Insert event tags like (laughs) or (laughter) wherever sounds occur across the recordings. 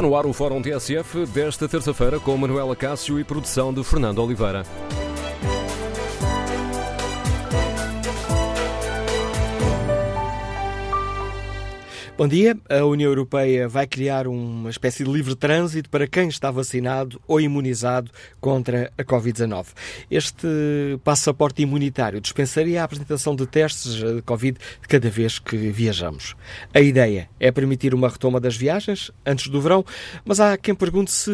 Está no ar o Fórum TSF desta terça-feira com Manuela Cássio e produção de Fernando Oliveira. Bom dia. A União Europeia vai criar uma espécie de livre trânsito para quem está vacinado ou imunizado contra a Covid-19. Este passaporte imunitário dispensaria a apresentação de testes de Covid cada vez que viajamos. A ideia é permitir uma retoma das viagens antes do verão, mas há quem pergunte se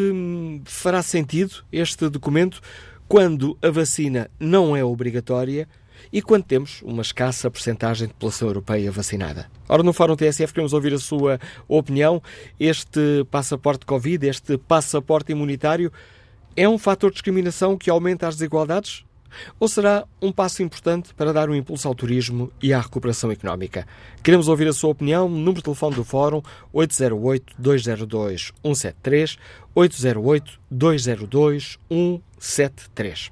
fará sentido este documento quando a vacina não é obrigatória e quando temos uma escassa porcentagem de população europeia vacinada. Ora, no Fórum TSF queremos ouvir a sua opinião. Este passaporte Covid, este passaporte imunitário, é um fator de discriminação que aumenta as desigualdades? Ou será um passo importante para dar um impulso ao turismo e à recuperação económica? Queremos ouvir a sua opinião. Número de telefone do Fórum 808-202-173, 808-202-173.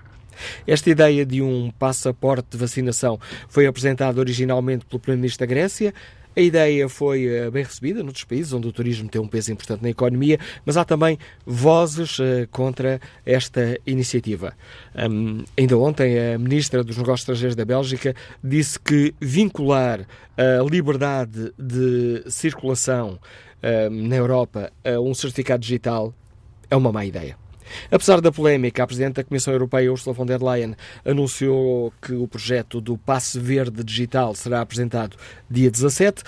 Esta ideia de um passaporte de vacinação foi apresentada originalmente pelo Primeiro-Ministro da Grécia. A ideia foi uh, bem recebida noutros países onde o turismo tem um peso importante na economia, mas há também vozes uh, contra esta iniciativa. Um, ainda ontem, a Ministra dos Negócios Estrangeiros da Bélgica disse que vincular a liberdade de circulação uh, na Europa a um certificado digital é uma má ideia. Apesar da polémica, a Presidente da Comissão Europeia, Ursula von der Leyen, anunciou que o projeto do Passe Verde Digital será apresentado dia 17.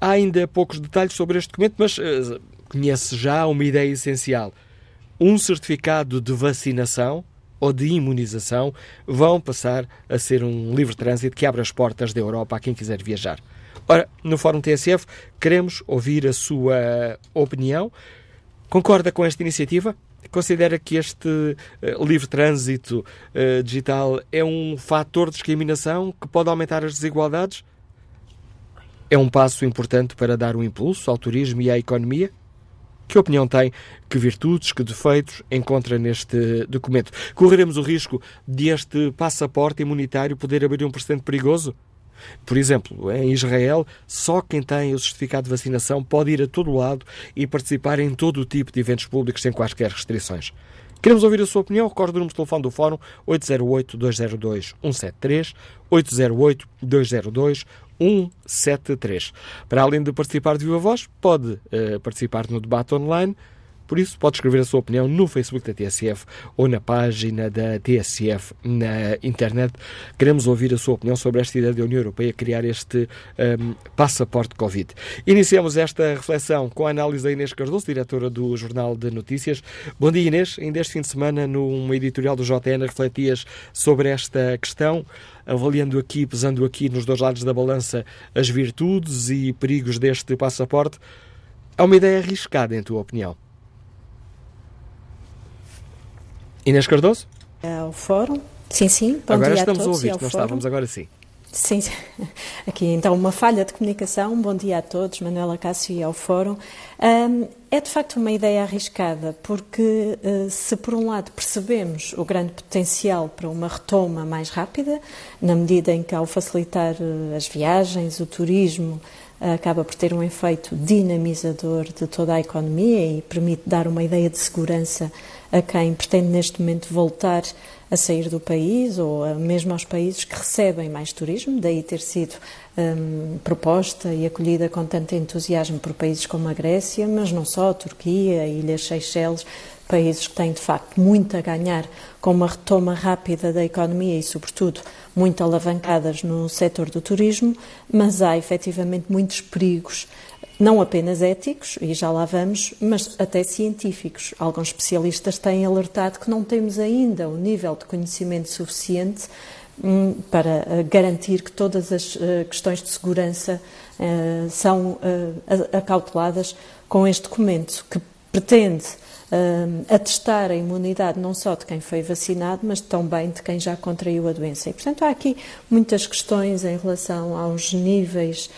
Há ainda poucos detalhes sobre este documento, mas uh, conhece já uma ideia essencial. Um certificado de vacinação ou de imunização vão passar a ser um livre trânsito que abre as portas da Europa a quem quiser viajar. Ora, no Fórum TSF, queremos ouvir a sua opinião. Concorda com esta iniciativa? Considera que este uh, livre trânsito uh, digital é um fator de discriminação que pode aumentar as desigualdades? É um passo importante para dar um impulso ao turismo e à economia? Que opinião tem? Que virtudes, que defeitos encontra neste documento? Correremos o risco de este passaporte imunitário poder abrir um precedente perigoso? Por exemplo, em Israel, só quem tem o certificado de vacinação pode ir a todo lado e participar em todo o tipo de eventos públicos sem quaisquer restrições. Queremos ouvir a sua opinião. Recorde o número de telefone do Fórum 808-202-173, 808-202-173. Para além de participar de viva voz, pode uh, participar no debate online por isso, pode escrever a sua opinião no Facebook da TSF ou na página da TSF na internet. Queremos ouvir a sua opinião sobre esta ideia da União Europeia criar este um, passaporte Covid. Iniciamos esta reflexão com a análise da Inês Cardoso, diretora do Jornal de Notícias. Bom dia, Inês. Ainda este fim de semana, numa editorial do JN, refletias sobre esta questão avaliando aqui, pesando aqui nos dois lados da balança as virtudes e perigos deste passaporte. É uma ideia arriscada, em tua opinião? Inês Cardoso? É o fórum. Sim, sim. Bom agora estamos a, a ouvir, nós estávamos agora sim. Sim, (laughs) aqui então uma falha de comunicação. Bom dia a todos, Manuela Cássio e ao Fórum. Um, é de facto uma ideia arriscada, porque uh, se por um lado percebemos o grande potencial para uma retoma mais rápida, na medida em que ao facilitar uh, as viagens, o turismo, uh, acaba por ter um efeito dinamizador de toda a economia e permite dar uma ideia de segurança a quem pretende neste momento voltar a sair do país ou mesmo aos países que recebem mais turismo, daí ter sido um, proposta e acolhida com tanto entusiasmo por países como a Grécia, mas não só, a Turquia, a Ilhas Seychelles, países que têm de facto muito a ganhar com uma retoma rápida da economia e, sobretudo, muito alavancadas no setor do turismo, mas há efetivamente muitos perigos não apenas éticos, e já lá vamos, mas até científicos. Alguns especialistas têm alertado que não temos ainda o nível de conhecimento suficiente hum, para uh, garantir que todas as uh, questões de segurança uh, são acauteladas com este documento, que pretende atestar a imunidade não só de quem foi vacinado, mas também de quem já contraiu a doença. E, portanto, há aqui muitas questões em relação aos níveis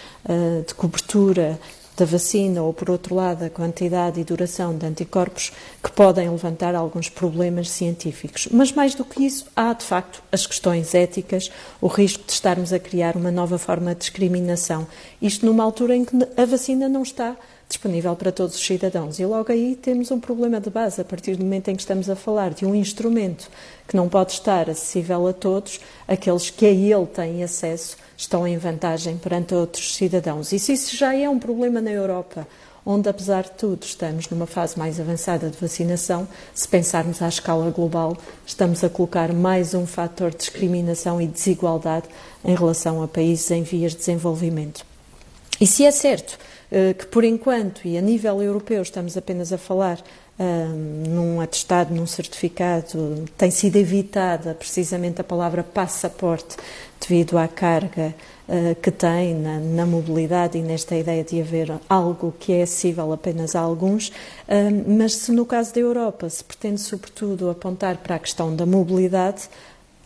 de cobertura da vacina ou, por outro lado, a quantidade e duração de anticorpos que podem levantar alguns problemas científicos. Mas, mais do que isso, há de facto as questões éticas, o risco de estarmos a criar uma nova forma de discriminação. Isto numa altura em que a vacina não está disponível para todos os cidadãos. E logo aí temos um problema de base, a partir do momento em que estamos a falar de um instrumento que não pode estar acessível a todos, aqueles que a ele têm acesso estão em vantagem perante outros cidadãos. E se isso já é um problema na Europa, onde, apesar de tudo, estamos numa fase mais avançada de vacinação, se pensarmos à escala global, estamos a colocar mais um fator de discriminação e desigualdade em relação a países em vias de desenvolvimento. E se é certo eh, que, por enquanto, e a nível europeu, estamos apenas a falar um, num atestado, num certificado, tem sido evitada precisamente a palavra passaporte devido à carga uh, que tem na, na, mobilidade e nesta ideia de haver algo que é acessível apenas a alguns, mas se no caso da Europa se pretende sobretudo apontar para a questão da mobilidade,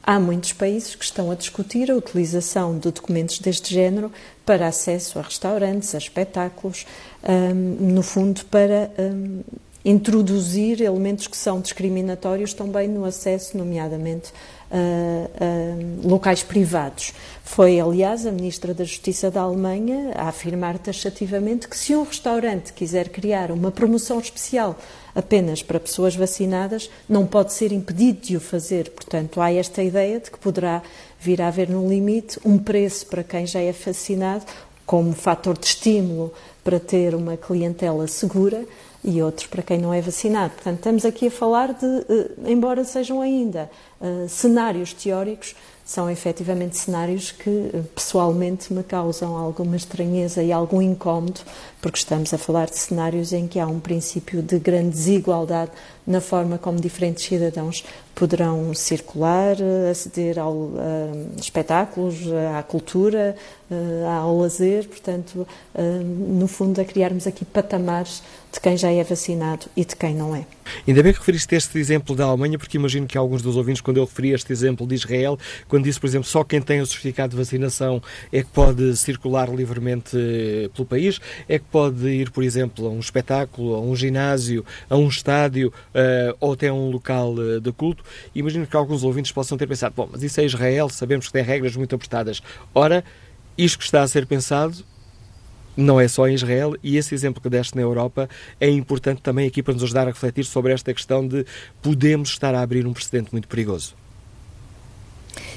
Há muitos países que estão a discutir a utilização de documentos deste género para acesso a restaurantes, a espetáculos, no fundo para introduzir elementos que são discriminatórios também no acesso, nomeadamente a, a locais privados. Foi, aliás, a Ministra da Justiça da Alemanha a afirmar taxativamente que se um restaurante quiser criar uma promoção especial apenas para pessoas vacinadas, não pode ser impedido de o fazer. Portanto, há esta ideia de que poderá vir a haver no limite um preço para quem já é vacinado, como fator de estímulo para ter uma clientela segura e outros para quem não é vacinado. Portanto, estamos aqui a falar de, eh, embora sejam ainda uh, cenários teóricos, são efetivamente cenários que eh, pessoalmente me causam alguma estranheza e algum incómodo, porque estamos a falar de cenários em que há um princípio de grande desigualdade na forma como diferentes cidadãos poderão circular, aceder ao, a espetáculos, à cultura, ao lazer, portanto, no fundo, a criarmos aqui patamares de quem já é vacinado e de quem não é. Ainda bem que referiste este exemplo da Alemanha, porque imagino que alguns dos ouvintes, quando eu referi este exemplo de Israel, quando disse, por exemplo, só quem tem o certificado de vacinação é que pode circular livremente eh, pelo país, é que pode ir, por exemplo, a um espetáculo, a um ginásio, a um estádio ou até a um local de culto, imagino que alguns ouvintes possam ter pensado, bom, mas isso é Israel, sabemos que tem regras muito apertadas. Ora, isto que está a ser pensado não é só em Israel, e esse exemplo que deste na Europa é importante também aqui para nos ajudar a refletir sobre esta questão de podemos estar a abrir um precedente muito perigoso.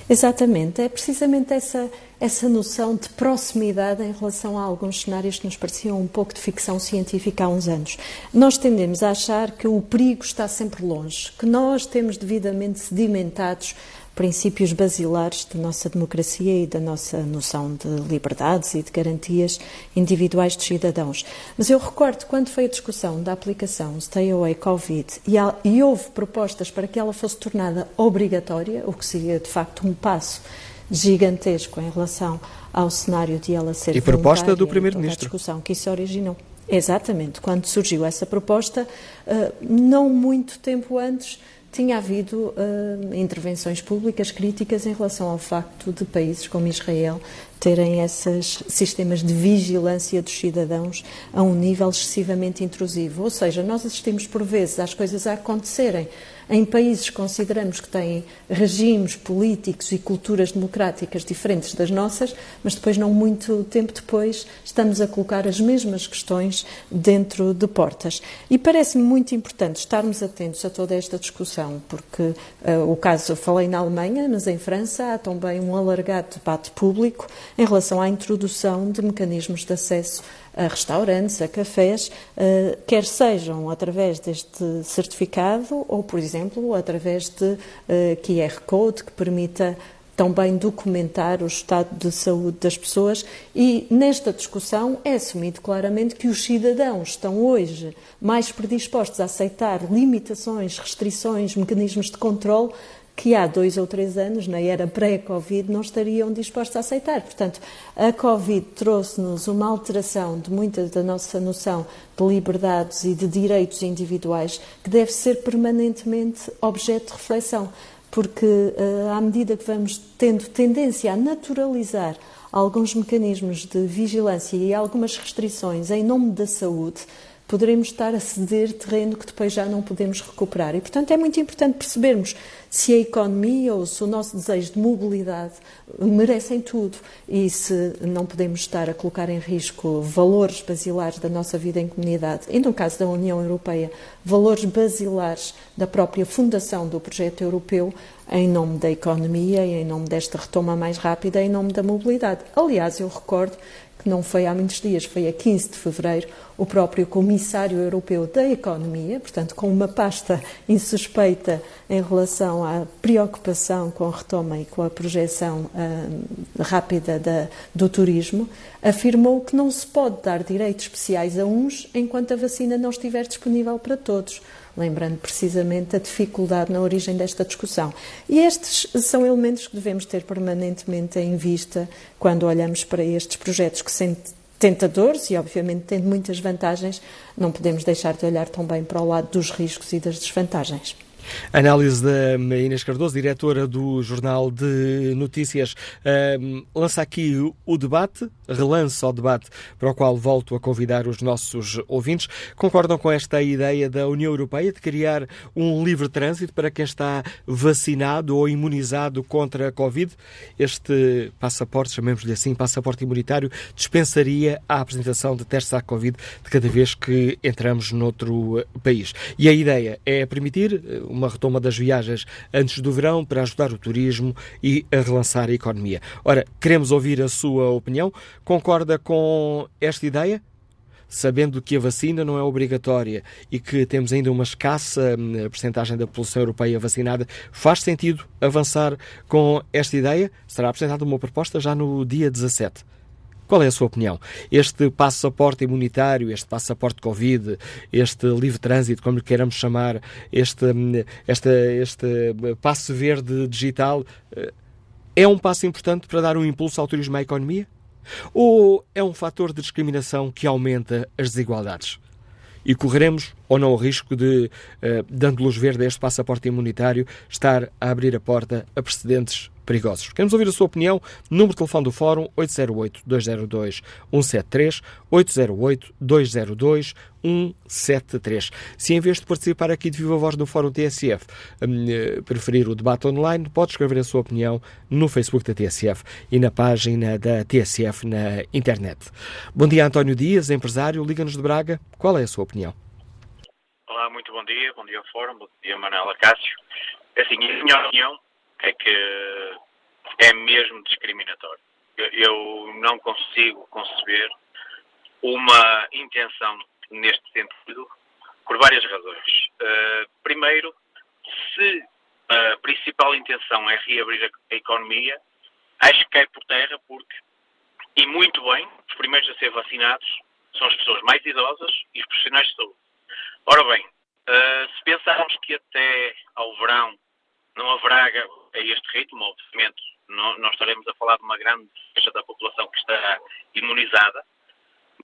Exatamente, é precisamente essa, essa noção de proximidade em relação a alguns cenários que nos pareciam um pouco de ficção científica há uns anos. Nós tendemos a achar que o perigo está sempre longe, que nós temos devidamente sedimentados princípios basilares da nossa democracia e da nossa noção de liberdades e de garantias individuais dos cidadãos. Mas eu recordo quando foi a discussão da aplicação Stay Away Covid e, há, e houve propostas para que ela fosse tornada obrigatória, o que seria de facto um passo gigantesco em relação ao cenário de ela ser e proposta do primeiro-ministro. A discussão que isso originou. Exatamente, quando surgiu essa proposta, eh, não muito tempo antes tinha havido uh, intervenções públicas críticas em relação ao facto de países como Israel terem esses sistemas de vigilância dos cidadãos a um nível excessivamente intrusivo. Ou seja, nós assistimos por vezes às coisas a acontecerem em países que consideramos que têm regimes políticos e culturas democráticas diferentes das nossas, mas depois, não muito tempo depois, estamos a colocar as mesmas questões dentro de portas. E parece-me muito importante estarmos atentos a toda esta discussão, porque uh, o caso, falei na Alemanha, mas em França há também um alargado debate público em relação à introdução de mecanismos de acesso a restaurantes, a cafés, eh, quer sejam através deste certificado ou, por exemplo, através de eh, QR Code que permita também documentar o estado de saúde das pessoas. E nesta discussão é assumido claramente que os cidadãos estão hoje mais predispostos a aceitar limitações, restrições, mecanismos de controle que há dois ou três anos, na era pré-Covid, não estariam dispostos a aceitar. Portanto, a Covid trouxe-nos uma alteração de muita da nossa noção de liberdades e de direitos individuais que deve ser permanentemente objeto de reflexão, porque uh, à medida que vamos tendo tendência a naturalizar alguns mecanismos de vigilância e algumas restrições em nome da saúde, poderemos estar a ceder terreno que depois já não podemos recuperar. E, portanto, é muito importante percebermos se a economia ou se o nosso desejo de mobilidade merecem tudo e se não podemos estar a colocar em risco valores basilares da nossa vida em comunidade. E, no caso da União Europeia, valores basilares da própria fundação do projeto europeu em nome da economia e em nome desta retoma mais rápida, em nome da mobilidade. Aliás, eu recordo que não foi há muitos dias, foi a 15 de fevereiro, o próprio Comissário Europeu da Economia, portanto, com uma pasta insuspeita em relação à preocupação com a retoma e com a projeção uh, rápida da, do turismo, afirmou que não se pode dar direitos especiais a uns enquanto a vacina não estiver disponível para todos lembrando precisamente a dificuldade na origem desta discussão. E estes são elementos que devemos ter permanentemente em vista quando olhamos para estes projetos que são tentadores e, obviamente, tendo muitas vantagens, não podemos deixar de olhar também para o lado dos riscos e das desvantagens. Análise da Inês Cardoso, diretora do Jornal de Notícias, lança aqui o debate, relança o debate para o qual volto a convidar os nossos ouvintes. Concordam com esta ideia da União Europeia de criar um livre trânsito para quem está vacinado ou imunizado contra a Covid? Este passaporte, chamemos-lhe assim, passaporte imunitário, dispensaria a apresentação de testes à Covid de cada vez que entramos noutro país. E a ideia é permitir uma retoma das viagens antes do verão para ajudar o turismo e a relançar a economia. Ora, queremos ouvir a sua opinião. Concorda com esta ideia? sabendo que a vacina não é obrigatória e que temos ainda uma escassa hum, percentagem da população europeia vacinada, faz sentido avançar com esta ideia? Será apresentada uma proposta já no dia 17. Qual é a sua opinião? Este passaporte imunitário, este passaporte Covid, este livre trânsito, como lhe queiramos chamar, este, este, este passe verde digital, eh, é um passo importante para dar um impulso ao turismo à economia? Ou é um fator de discriminação que aumenta as desigualdades? E correremos ou não o risco de, uh, dando luz verde a este passaporte imunitário, estar a abrir a porta a precedentes perigosos. Queremos ouvir a sua opinião. Número de telefone do Fórum 808-202-173, 808-202-173. Se em vez de participar aqui de viva voz no Fórum TSF, hum, eh, preferir o debate online, pode escrever a sua opinião no Facebook da TSF e na página da TSF na internet. Bom dia, António Dias, empresário, Liga-nos de Braga. Qual é a sua opinião? Olá, muito bom dia. Bom dia ao Fórum. Bom dia, Manuela Cássio. É assim, a minha opinião é que é mesmo discriminatório. Eu não consigo conceber uma intenção neste sentido por várias razões. Uh, primeiro, se a principal intenção é reabrir a economia, acho que cai por terra porque, e muito bem, os primeiros a ser vacinados são as pessoas mais idosas e os profissionais de saúde. Ora bem, uh, se pensarmos que até ao verão não haverá a este ritmo, obviamente, não, nós estaremos a falar de uma grande faixa da população que estará imunizada.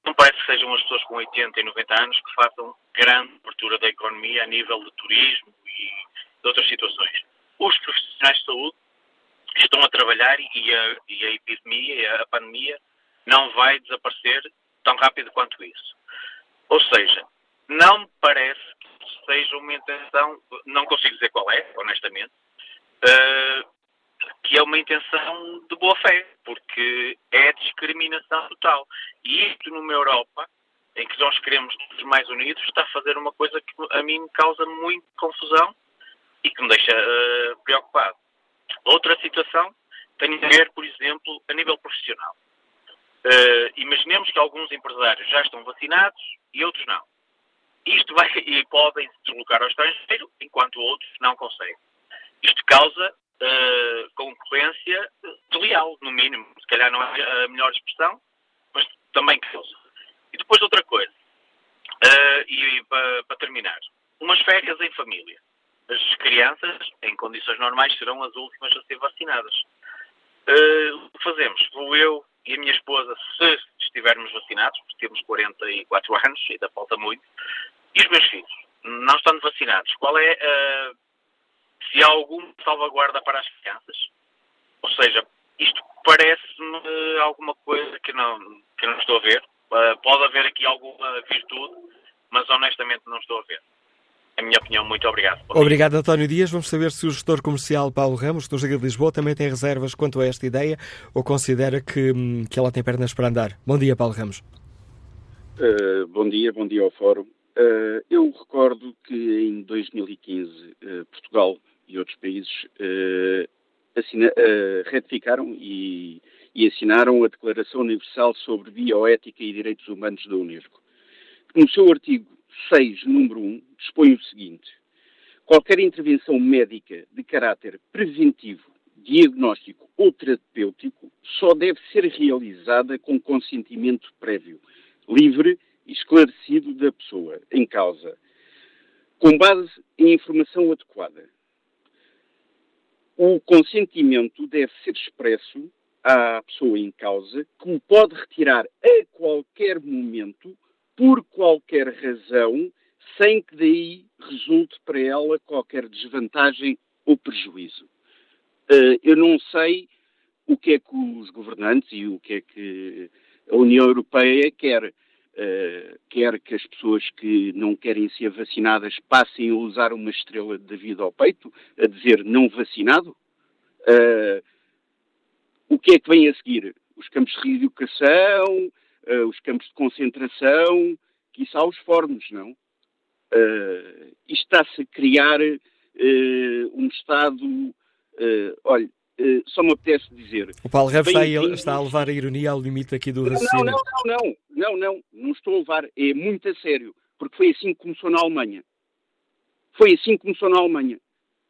Não parece que sejam as pessoas com 80 e 90 anos que façam grande abertura da economia a nível de turismo e de outras situações. Os profissionais de saúde estão a trabalhar e a, e a epidemia, a pandemia, não vai desaparecer tão rápido quanto isso. Ou seja, não me parece que seja uma intenção, não consigo dizer qual é, honestamente, uh, que é uma intenção de boa fé, porque é discriminação total. E isto numa Europa em que nós queremos todos mais unidos está a fazer uma coisa que a mim me causa muita confusão e que me deixa uh, preocupado. Outra situação tem a ver, por exemplo, a nível profissional. Uh, imaginemos que alguns empresários já estão vacinados e outros não. Isto vai (laughs) e podem se deslocar ao estrangeiro, enquanto outros não conseguem. Isto causa uh, concorrência desleal, no mínimo. Se calhar não é a melhor expressão, mas também causa. E depois outra coisa, uh, e para, para terminar, umas férias em família. As crianças, em condições normais, serão as últimas a ser vacinadas. Uh, o que fazemos? Vou eu e a minha esposa, se estivermos vacinados, porque temos 44 anos, ainda falta muito, e os meus filhos, não estando vacinados, qual é a se há alguma salvaguarda para as crianças. Ou seja, isto parece-me alguma coisa que não, que não estou a ver. Uh, pode haver aqui alguma virtude, mas honestamente não estou a ver. É a minha opinião. Muito obrigado. Bom obrigado, dia. António Dias. Vamos saber se o gestor comercial Paulo Ramos, do Liga de Lisboa, também tem reservas quanto a esta ideia ou considera que, que ela tem pernas para andar. Bom dia, Paulo Ramos. Uh, bom dia, bom dia ao Fórum. Uh, eu recordo que em 2015 uh, Portugal e outros países assina, retificaram e, e assinaram a Declaração Universal sobre Bioética e Direitos Humanos da Unesco. No seu artigo 6, número 1, dispõe o seguinte: qualquer intervenção médica de caráter preventivo, diagnóstico ou terapêutico só deve ser realizada com consentimento prévio, livre e esclarecido da pessoa em causa, com base em informação adequada. O consentimento deve ser expresso à pessoa em causa, que o pode retirar a qualquer momento por qualquer razão, sem que daí resulte para ela qualquer desvantagem ou prejuízo. Uh, eu não sei o que é que os governantes e o que é que a União Europeia quer. Uh, quer que as pessoas que não querem ser vacinadas passem a usar uma estrela de David ao peito, a dizer não vacinado? Uh, o que é que vem a seguir? Os campos de reeducação, uh, os campos de concentração, quiçá os fornos, não? Uh, isto está-se a criar um Estado. Uh, olha, só me apetece dizer. O Paulo Reves está, está, a levar a ironia ao limite aqui do raciocínio. Não, não, não, não, não, não, estou a levar, é muito a sério, porque foi assim que começou na Alemanha. Foi assim que começou na Alemanha.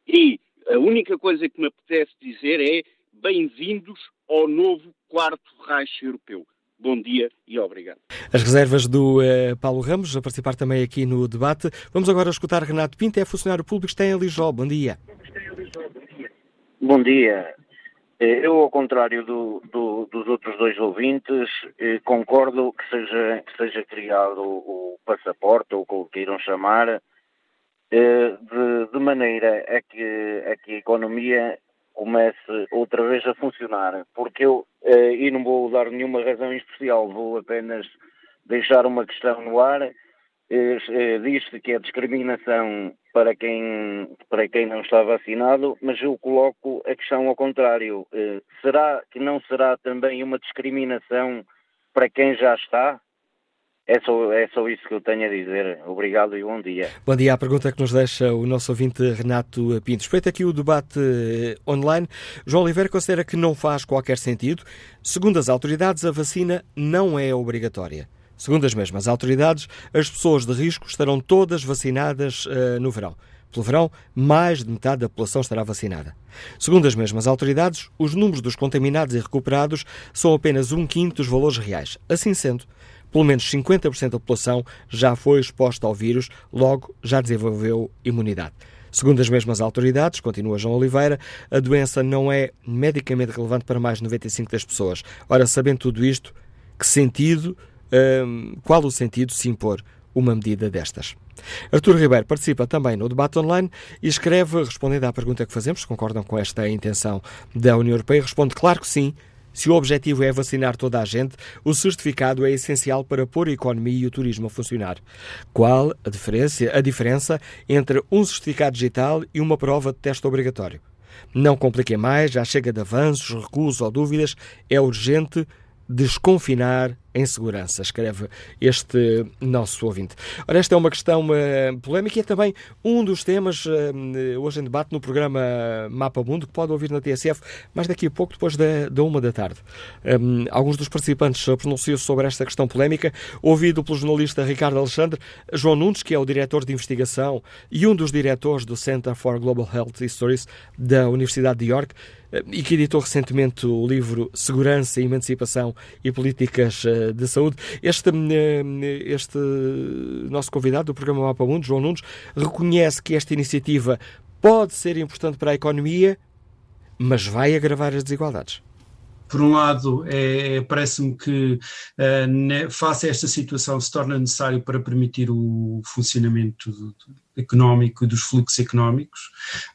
E a única coisa que me apetece dizer é bem-vindos ao novo quarto Reich europeu. Bom dia e obrigado. As reservas do uh, Paulo Ramos, a participar também aqui no debate. Vamos agora escutar Renato Pinto, é funcionário público, está em Lijó. Bom dia. Bom dia. Eh, eu, ao contrário do, do, dos outros dois ouvintes, eh, concordo que seja, que seja criado o, passaporte, ou o que queiram chamar, de, de, maneira a que, a que a economia comece outra vez a funcionar. Porque eu, e não vou dar nenhuma razão especial, vou apenas deixar uma questão no ar. Diz-se que é discriminação para quem, para quem não está vacinado, mas eu coloco a questão ao contrário. será que não será também uma discriminação para quem já está? É só, é só isso que eu tenho a dizer. Obrigado e bom dia. Bom dia. A pergunta que nos deixa o nosso ouvinte Renato Pinto. Respeito aqui o debate eh, online. João Oliveira considera que não faz qualquer sentido. Segundo as autoridades, a vacina não é obrigatória. Segundo as mesmas autoridades, as pessoas de risco estarão todas vacinadas uh, no verão. Pelo verão, mais de metade da população estará vacinada. Segundo as mesmas autoridades, os números dos contaminados e recuperados são apenas um quinto dos valores reais. Assim sendo, pelo menos 50% da população já foi exposta ao vírus, logo já desenvolveu imunidade. Segundo as mesmas autoridades, continua João Oliveira, a doença não é medicamente relevante para mais de 95% das pessoas. Ora, sabendo tudo isto, que sentido, hum, qual o sentido de se impor uma medida destas? Artur Ribeiro participa também no debate online e escreve, respondendo à pergunta que fazemos, concordam com esta intenção da União Europeia, responde claro que sim, se o objetivo é vacinar toda a gente, o certificado é essencial para pôr a economia e o turismo a funcionar. Qual a diferença, a diferença entre um certificado digital e uma prova de teste obrigatório? Não compliquem mais, já chega de avanços, recusos ou dúvidas, é urgente desconfinar em segurança, escreve este nosso ouvinte. Ora, esta é uma questão uh, polémica e é também um dos temas uh, hoje em debate no programa Mapa Mundo, que pode ouvir na TSF mais daqui a pouco, depois da, da uma da tarde. Um, alguns dos participantes pronunciam-se sobre esta questão polémica, ouvido pelo jornalista Ricardo Alexandre, João Nunes, que é o diretor de investigação e um dos diretores do Center for Global Health Histories da Universidade de York, eh, e que editou recentemente o livro Segurança, Emancipação e Políticas de Saúde. Este, eh, este nosso convidado do programa Mapa Mundo, João Nunes, reconhece que esta iniciativa pode ser importante para a economia, mas vai agravar as desigualdades por um lado, é, parece-me que uh, face a esta situação se torna necessário para permitir o funcionamento económico, dos fluxos económicos,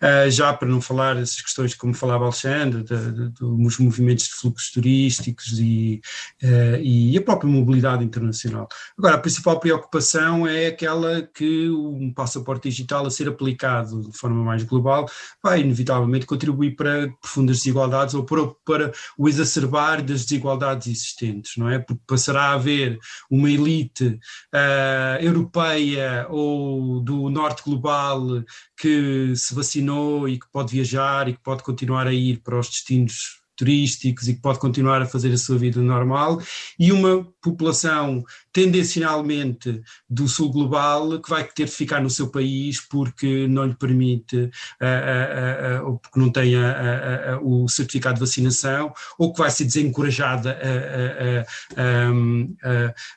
uh, já para não falar essas questões como falava Alexandre, dos movimentos de fluxos turísticos e, uh, e a própria mobilidade internacional. Agora, a principal preocupação é aquela que um passaporte digital a ser aplicado de forma mais global vai inevitavelmente contribuir para profundas desigualdades ou para, para o exacerbar das desigualdades existentes, não é? Porque passará a haver uma elite uh, europeia ou do norte global que se vacinou e que pode viajar e que pode continuar a ir para os destinos turísticos e que pode continuar a fazer a sua vida normal, e uma população tendencialmente do sul global que vai ter de ficar no seu país porque não lhe permite, uh, uh, uh, ou porque não tem o certificado de vacinação, ou que vai ser desencorajada a,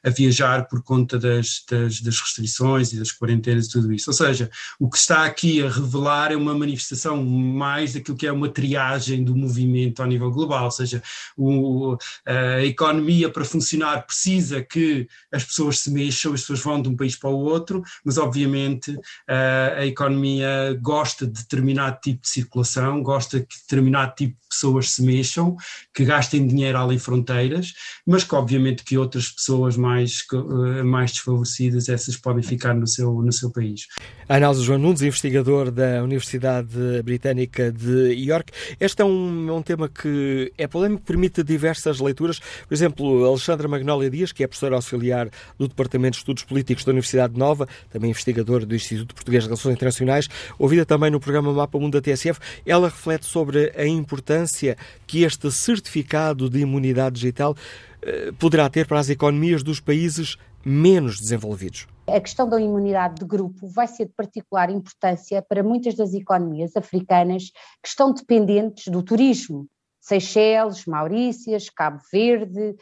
a, viajar por conta das, das, das, restrições e das quarentenas e tudo isso. Ou seja, o que está aqui a revelar é uma manifestação mais daquilo que é uma triagem do movimento ao nível global, ou seja, o, a economia para funcionar precisa que as pessoas se mexam, as pessoas vão de um país para o outro, mas obviamente a economia gosta de determinado tipo de circulação, gosta que determinado tipo de pessoas se mexam, que gastem dinheiro além fronteiras, mas que obviamente que outras pessoas mais, eh, mais desfavorecidas, essas podem ficar no seu, no seu país. A análise João Nunes, investigador da Universidade Britânica de York. Este é um, é um tema que é polêmico, permite diversas leituras. Por exemplo, Alexandra Dias, que é professora auxiliar do Departamento de Estudos Políticos da Universidade Nova, também investigador do Instituto Português de Relações Internacionais, ouvida também no programa Mapa Mundo da TSF, ela reflete sobre a importância que este certificado de imunidade digital eh, poderá ter para as economias dos países menos desenvolvidos. A questão da imunidade de grupo vai ser de particular importância para muitas das economias africanas que estão dependentes do turismo. Seychelles, Maurícias, Cabo Verde,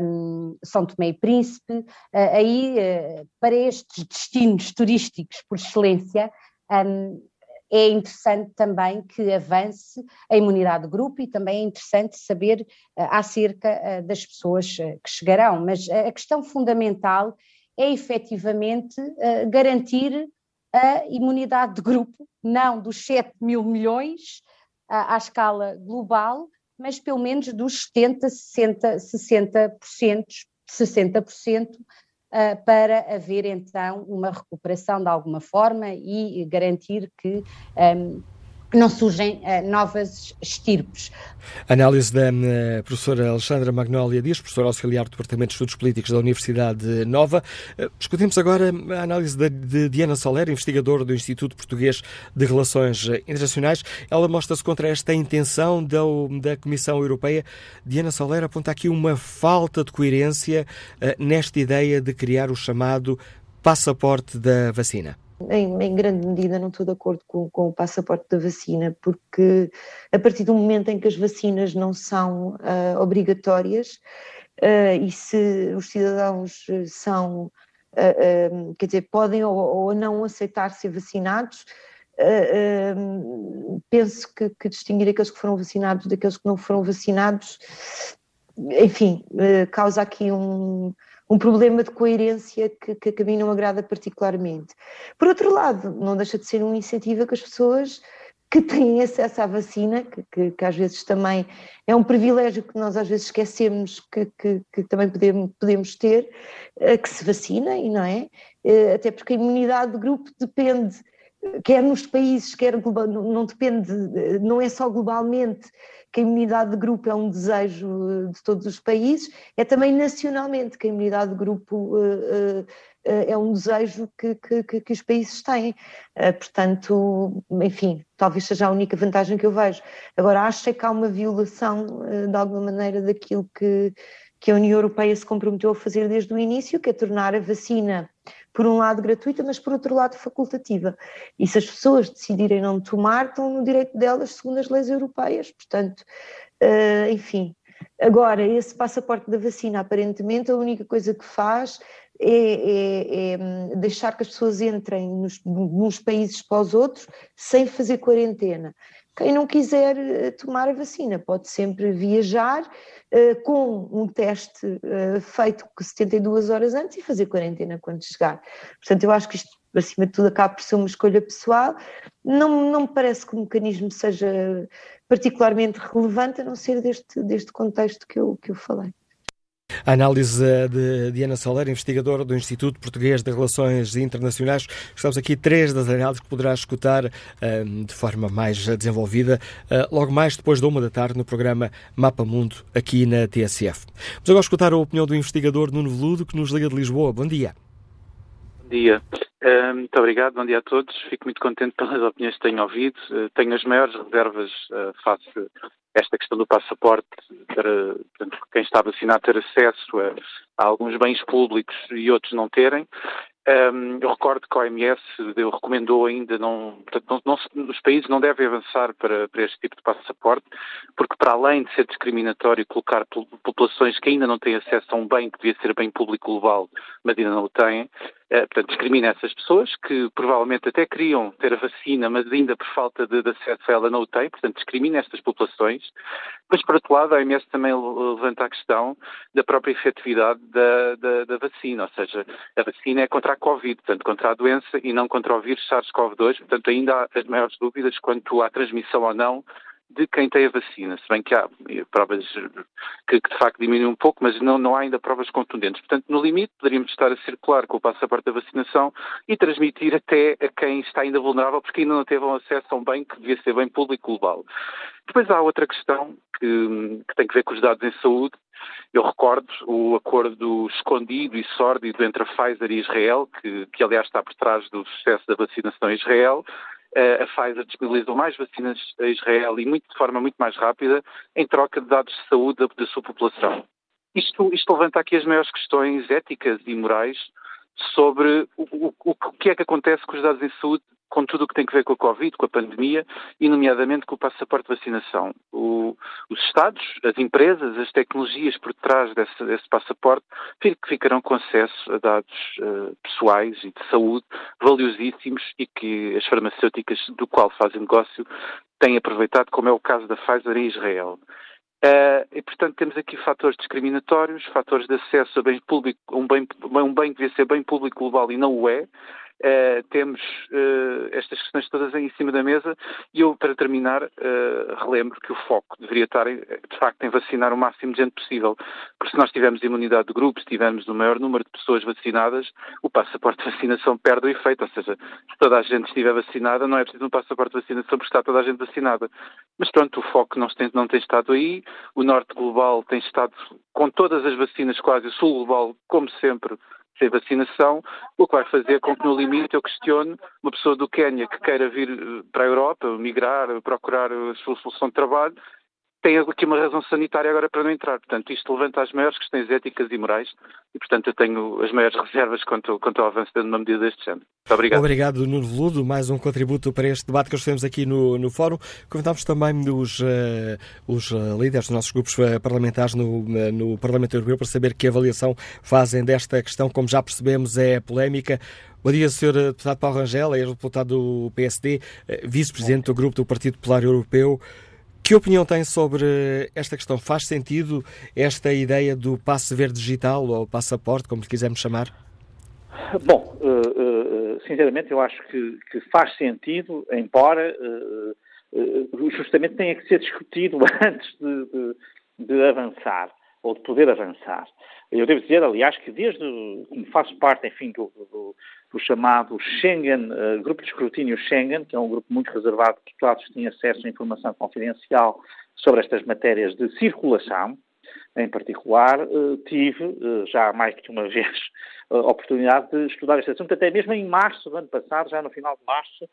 um, São Tomé e Príncipe, uh, aí uh, para estes destinos turísticos por excelência, um, é interessante também que avance a imunidade de grupo e também é interessante saber uh, acerca das pessoas que chegarão, mas a questão fundamental é efetivamente garantir a imunidade de grupo, não dos 7 mil milhões à escala global, mas pelo menos dos 70, 60, 60%, 60% uh, para haver então uma recuperação de alguma forma e garantir que um, não surgem uh, novas estirpes. Análise da uh, professora Alexandra Magnólia Dias, professora auxiliar do Departamento de Estudos Políticos da Universidade Nova. Uh, discutimos agora a análise de, de Diana Soler, investigadora do Instituto Português de Relações Internacionais. Ela mostra-se contra esta intenção da, da Comissão Europeia. Diana Soler aponta aqui uma falta de coerência nesta ideia de criar o chamado passaporte da vacina em, em, grande medida não estou de acordo com, com, o passaporte da vacina, porque a partir do momento em que as vacinas não são uh, obrigatórias uh, e se os cidadãos são, uh, quer dizer, podem ou, ou, não aceitar ser vacinados, penso que, que, distinguir aqueles que foram vacinados daqueles que não foram vacinados, enfim, causa aqui um um problema de coerência que, que a mim não agrada particularmente. Por outro lado, não deixa de ser um incentivo a que as pessoas que têm acesso à vacina, que, que, que, às vezes também é um privilégio que nós às vezes esquecemos que, que também podemos, podemos ter, eh, que se vacinem, não é? Eh, até porque a imunidade de grupo depende, quer nos países, quer global, não depende, não é só globalmente, que a imunidade de grupo é um desejo eh, de todos os países, é também nacionalmente que a imunidade de grupo uh, uh, é um desejo que, que, que, os países têm. Portanto, enfim, talvez seja a única vantagem que eu vejo. Agora, acho é que há uma violação, de alguma maneira, daquilo que, que a União Europeia se comprometeu a fazer desde o início, que é tornar a vacina por um lado gratuita, mas por outro lado facultativa. E se as pessoas decidirem não tomar, estão no direito delas, segundo as leis europeias. Portanto, uh, enfim. Agora, esse passaporte da vacina, aparentemente, a única coisa que faz é, é, é hum, deixar que as pessoas entrem nos, nos países para os outros sem fazer quarentena. Quem não quiser eh, tomar a vacina pode sempre viajar uh, com um teste uh, feito 72 horas antes e fazer quarentena quando chegar. Portanto, eu acho que isto acima de tudo acaba por ser uma escolha pessoal. Não, não me parece que o mecanismo seja particularmente relevante, a não ser deste, deste contexto que eu, que eu falei. A análise de Diana Soler, investigadora do Instituto Português de Relações Internacionais. Estamos aqui três das análises que poderá escutar uh, de forma mais desenvolvida uh, logo mais depois da uma da tarde no programa Mapa Mundo aqui na TSF. Vamos agora escutar a opinião do investigador Nuno Veludo que nos liga de Lisboa. Bom dia. Bom dia. Uh, muito obrigado, bom dia a todos. Fico muito contente pelas opiniões que tenho ouvido. tenho as maiores reservas face esta questão do passaporte para portanto, quem está vacinado ter acesso a, a, alguns bens públicos e outros não terem. Um, eu recordo que a OMS deu, recomendou ainda não, portanto, não, não, os países não devem avançar para, para, este tipo de passaporte, porque para além de ser discriminatório colocar populações que ainda não têm acesso a um bem que devia ser bem público global, mas ainda não o têm, eh, portanto, discrimina essas pessoas que provavelmente até queriam ter a vacina, mas ainda por falta de, de acesso a ela não o têm, portanto, discrimina estas populações. Mas, por outro lado, a OMS também levanta a questão da própria efetividade da, da, da, vacina, ou seja, a vacina é contra Covid, portanto, contra a doença e não contra o vírus SARS-CoV-2, portanto, ainda há as maiores dúvidas quanto à transmissão ou não de quem tem a vacina, se bem que há provas que, que, de facto diminuem um pouco, mas não, não há ainda provas contundentes. Portanto, no limite, poderíamos estar a circular com o passaporte da vacinação e transmitir até a quem está ainda vulnerável, porque ainda não teve um acesso a um bem que devia ser bem público global. Depois há outra questão que, que tem que ver com os dados em saúde. Eu recordo o acordo escondido e sórdido entre a Pfizer e Israel, que, que aliás está por trás do sucesso da vacinação em Israel, a Pfizer disponibilizou mais vacinas a Israel e muito, de forma muito mais rápida em troca de dados de saúde da, da sua população. Isto, isto, levanta aqui as maiores questões éticas e morais sobre o, o, o que é que acontece com os dados em saúde com tudo o que tem a ver com a Covid, com a pandemia e, nomeadamente, com o passaporte de vacinação. O, os Estados, as empresas, as tecnologias por trás desse, desse passaporte ficarão com acesso a dados uh, pessoais e de saúde valiosíssimos e que as farmacêuticas do qual fazem negócio têm aproveitado, como é o caso da Pfizer em Israel. Uh, e, portanto, temos aqui fatores discriminatórios, fatores de acesso a bem público, um bem, um bem que devia ser bem público global e não o é, Uh, temos uh, estas questões todas em cima da mesa e eu, para terminar, uh, relembro que o foco deveria estar, de facto, em vacinar o máximo de gente possível. Porque se nós tivermos imunidade de grupo, se tivermos o maior número de pessoas vacinadas, o passaporte de vacinação perde o efeito. Ou seja, se toda a gente estiver vacinada, não é preciso um passaporte de vacinação porque está toda a gente vacinada. Mas pronto, o foco não tem, não tem estado aí. O norte global tem estado com todas as vacinas quase, o sul global, como sempre, sem vacinação, o que vai fazer com que, no limite, eu questione uma pessoa do Quênia que queira vir eh, para a Europa, migrar, procurar a sua solução de trabalho, tem aqui uma razão sanitária agora para não entrar. Portanto, isto levanta as maiores questões éticas e morais e, portanto, eu tenho as maiores reservas quanto, quanto ao avanço de uma medida deste género. Muito obrigado. Obrigado, Nuno Veludo. Mais um contributo para este debate que nós fizemos aqui no, no Fórum. Convidamos também os, uh, os uh, líderes dos nossos grupos uh, parlamentares no, no Parlamento Europeu para saber que avaliação fazem desta questão. Como já percebemos, é polémica. Bom dia, Sr. Deputado Paulo Rangel, é deputado do PSD, vice-presidente do Grupo do Partido Popular Europeu. Que opinião tem sobre esta questão? Faz sentido esta ideia do passe verde digital ou passaporte, como lhe quisermos chamar? Bom, uh, uh, sinceramente eu acho que, faz sentido, embora uh, justamente tenha que ser discutido (laughs) antes de, de, de, avançar, ou de poder avançar. Eu devo dizer, aliás, que desde, como faço parte, enfim, do, do do chamado Schengen, uh, Grupo de Escrutínio Schengen, que é um grupo muito reservado que todos têm acesso a informação confidencial sobre estas matérias de circulação. Em particular, uh, tive uh, já mais do que uma (laughs) vez a oportunidade de estudar este assunto, até mesmo em março do ano passado, já no final de março,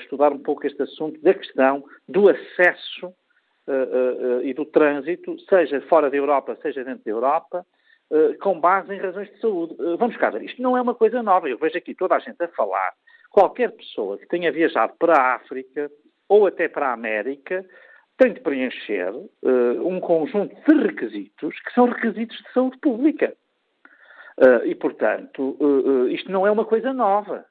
estudar um pouco este assunto da questão do acesso e do trânsito, seja fora da Europa, seja dentro da Europa, eh, com base em razões de saúde. Vamos cá isto não é uma coisa nova. Eu vejo aqui toda a gente a falar. Qualquer pessoa que tenha viajado para a África ou até para a América tem de preencher um conjunto de requisitos que são requisitos de saúde pública. e, portanto, isto não é uma coisa nova.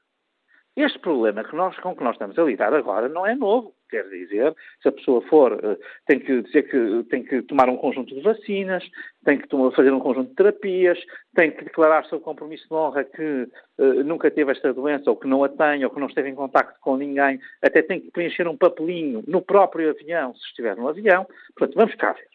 Este problema que nós, com que nós estamos a lidar agora não é novo. Quer dizer, se a pessoa for, uh, tem que dizer que tem que tomar um conjunto de vacinas, tem que fazer um conjunto de terapias, tem que declarar seu compromisso de honra que uh, nunca teve esta doença, ou que não a tem, ou que não esteve em contacto com ninguém, até tem que preencher um papelinho no próprio avião, se estiver no avião. Portanto, vamos cá ver.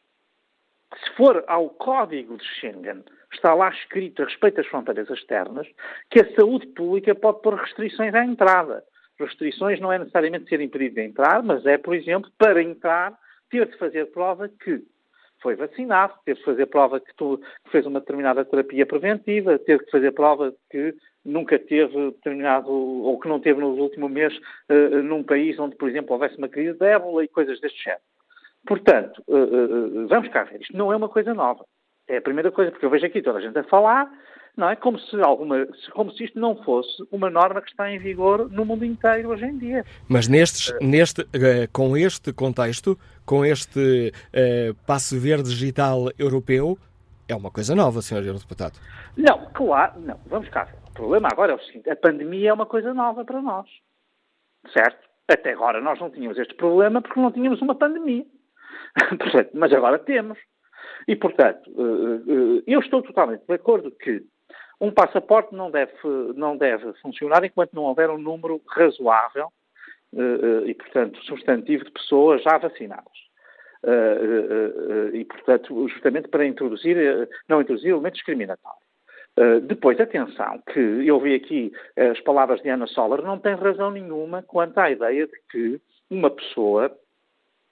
Se for ao código de Schengen, está lá escrito a respeito das fronteiras externas, que a saúde pública pode pôr restrições à entrada. Restrições não é necessariamente ser impedido de entrar, mas é, por exemplo, para entrar, ter de fazer prova que foi vacinado, ter de fazer prova que, tu, que fez uma determinada terapia preventiva, ter de fazer prova que nunca teve determinado, ou que não teve no último mês, uh, num país onde, por exemplo, houvesse uma crise de ébola e coisas deste género. Portanto, uh, uh, vamos cá ver, isto não é uma coisa nova. É a primeira coisa, porque eu vejo aqui toda a gente a falar, não é? Como se, alguma, como se isto não fosse uma norma que está em vigor no mundo inteiro hoje em dia. Mas nestes, neste, com este contexto, com este uh, passo verde digital europeu, é uma coisa nova, Sr. Deputado. Não, claro, não. Vamos cá. O problema agora é o seguinte: a pandemia é uma coisa nova para nós. Certo? Até agora nós não tínhamos este problema porque não tínhamos uma pandemia. (laughs) Mas agora temos. E, portanto, eh, eh, eu estou totalmente de acordo que um passaporte não deve, não deve funcionar enquanto não houver um número razoável eh, e, portanto, substantivo de pessoas já vacinadas. E, portanto, justamente para introduzir, não introduzir elemento discriminatório. depois, atenção, que eu vi aqui as palavras de Ana Soller, não tem razão nenhuma quanto à ideia de que uma pessoa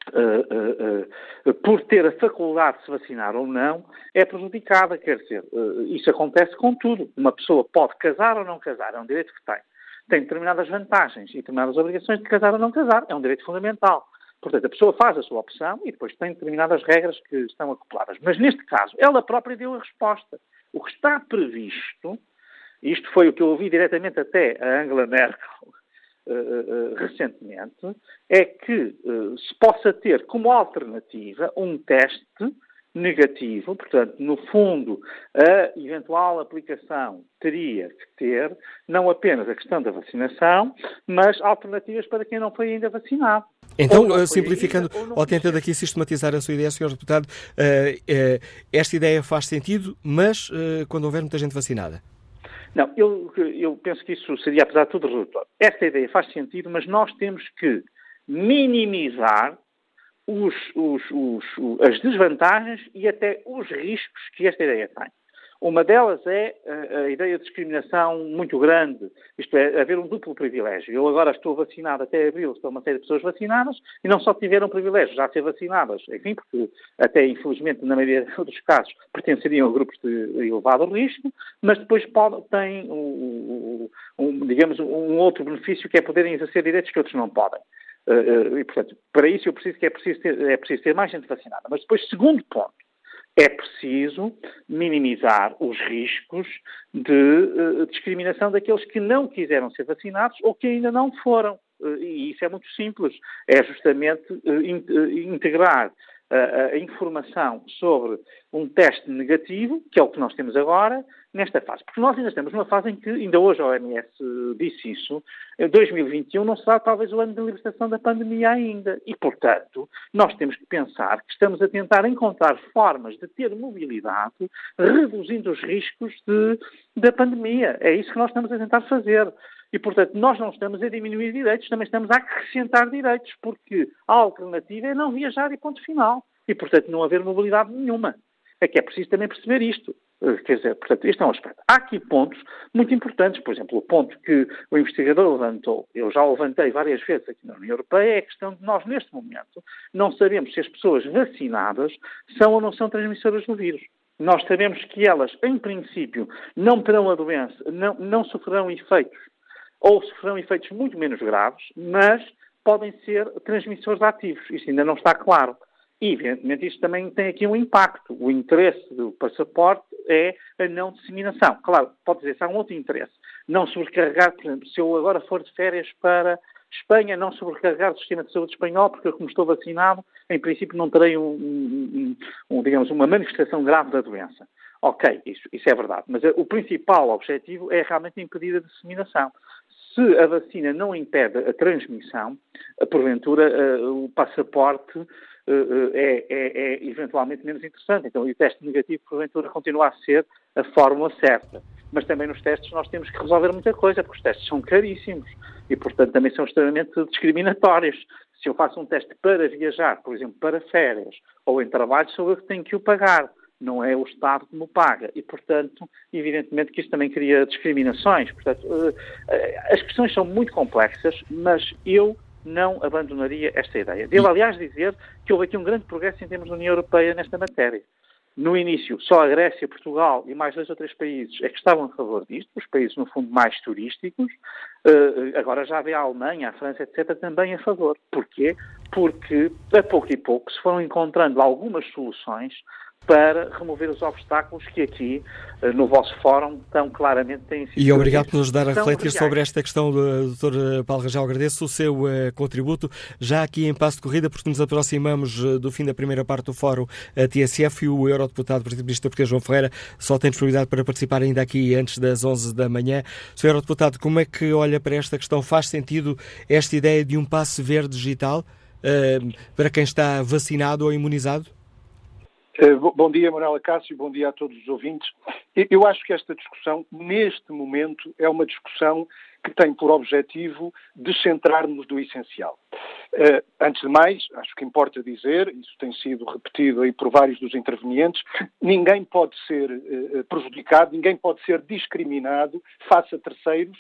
Uh, uh, por ter a faculdade de se vacinar ou não, é prejudicada. Quer dizer, isso acontece com tudo. Uma pessoa pode casar ou não casar, é um direito que tem. Tem determinadas vantagens e determinadas obrigações de casar ou não casar, é um direito fundamental. Portanto, a pessoa faz a sua opção e depois tem determinadas regras que estão acopladas. Mas neste caso, ela própria deu a resposta. O que está previsto, isto foi o que eu ouvi diretamente até a Angela Merkel uh, recentemente, é que se possa ter como alternativa um teste negativo, portanto, no fundo, a eventual aplicação teria que ter não apenas a questão da vacinação, mas alternativas para quem não foi ainda vacinado. Então, simplificando, ainda, ou, ou tentando aqui sistematizar a sua ideia, Sr. Deputado, uh, uh, esta ideia faz sentido, mas uh, quando houver muita gente vacinada? Não, eu, eu penso que isso seria, apesar de tudo, redutor. Esta ideia faz sentido, mas nós temos que minimizar os, os, os, as desvantagens e até os riscos que esta ideia tem. Uma delas é a, ideia de discriminação muito grande, isto é, haver um duplo privilégio. Eu agora estou vacinado até abril, estou uma série de pessoas vacinadas e não só tiveram privilégio já ser vacinadas, enfim, porque até infelizmente na maioria (laughs) dos casos pertenceriam a grupos de elevado risco, mas depois têm, um, um, digamos, um outro benefício que é poderem exercer direitos que outros não podem. Uh, uh, e, portanto, para isso eu preciso que é preciso, ter, é preciso ter mais gente vacinada. Mas depois, segundo ponto, é preciso minimizar os riscos de uh, discriminação daqueles que não quiseram ser vacinados ou que ainda não foram. Uh, e isso é muito simples. É justamente uh, in, integrar a, informação sobre um teste negativo, que é o que nós temos agora, nesta fase. Porque nós ainda estamos numa fase em que, ainda hoje a OMS disse isso, 2021 não será talvez o ano de libertação da pandemia ainda. E, portanto, nós temos que pensar que estamos a tentar encontrar formas de ter mobilidade, reduzindo os riscos de, da pandemia. É isso que nós estamos a tentar fazer. E, portanto, nós não estamos a diminuir direitos, também estamos a acrescentar direitos, porque a alternativa é não viajar e ponto final. E, portanto, não haver mobilidade nenhuma. É que é preciso também perceber isto. Eh, quer dizer, portanto, este é um aspecto. Há aqui pontos muito importantes. Por exemplo, o ponto que o investigador levantou, eu já o levantei várias vezes aqui na União Europeia, é a questão de nós, neste momento, não sabemos se as pessoas vacinadas são ou não são transmissoras do vírus. Nós sabemos que elas, em princípio, não terão a doença, não, não sofrerão efeitos ou sofrerão efeitos muito menos graves, mas podem ser transmissores ativos. Isto ainda não está claro. E, evidentemente, isto também tem aqui um impacto. O interesse do passaporte é a não disseminação. Claro, pode dizer-se, há um outro interesse. Não sobrecarregar, por exemplo, se eu agora for de férias para Espanha, não sobrecarregar o sistema de saúde espanhol, porque como estou vacinado, em princípio não terei, um, um, um, digamos, uma manifestação grave da doença. Ok, isso, isso é verdade. Mas o principal objetivo é realmente impedir a disseminação se a vacina não impede a transmissão, porventura o passaporte é, é, é, eventualmente menos interessante. Então, o teste negativo, porventura, continua a ser a fórmula certa. Mas também nos testes nós temos que resolver muita coisa, porque os testes são caríssimos e, portanto, também são extremamente discriminatórios. Se eu faço um teste para viajar, por exemplo, para férias ou em trabalho, sou eu que tenho que o pagar não é o Estado que me paga. E, portanto, evidentemente que isto também cria discriminações. Portanto, as questões são muito complexas, mas eu não abandonaria esta ideia. Devo, aliás, dizer que houve aqui um grande progresso em termos da União Europeia nesta matéria. No início, só a Grécia, Portugal e mais dois ou três países é que estavam a favor disto, os países, no fundo, mais turísticos. Uh, agora já vê a Alemanha, a França, etc., também a favor. Porquê? Porque, a pouco e pouco, se foram encontrando algumas soluções para remover os obstáculos que aqui, eh, no vosso fórum, tão claramente têm sido. E obrigado por nos dar a refletir reais. sobre esta questão, Dr. Paulo Rangel. Agradeço o seu uh, contributo. Já aqui em passo de corrida, porque nos aproximamos uh, do fim da primeira parte do fórum a TSF e o Eurodeputado Primeiro-Ministro Português João Ferreira só tem disponibilidade para participar ainda aqui antes das 11 da manhã. Sr. Eurodeputado, como é que olha para esta questão? Faz sentido esta ideia de um passe verde digital uh, para quem está vacinado ou imunizado? Eh, bom dia, Manuela Cássio, bom dia a todos os ouvintes. Eu acho que esta discussão, neste momento, é uma discussão que tem por objetivo descentrar-nos do essencial. Uh, antes de mais, acho que importa dizer, isso tem sido repetido aí por vários dos intervenientes, ninguém pode ser uh, prejudicado, ninguém pode ser discriminado face a terceiros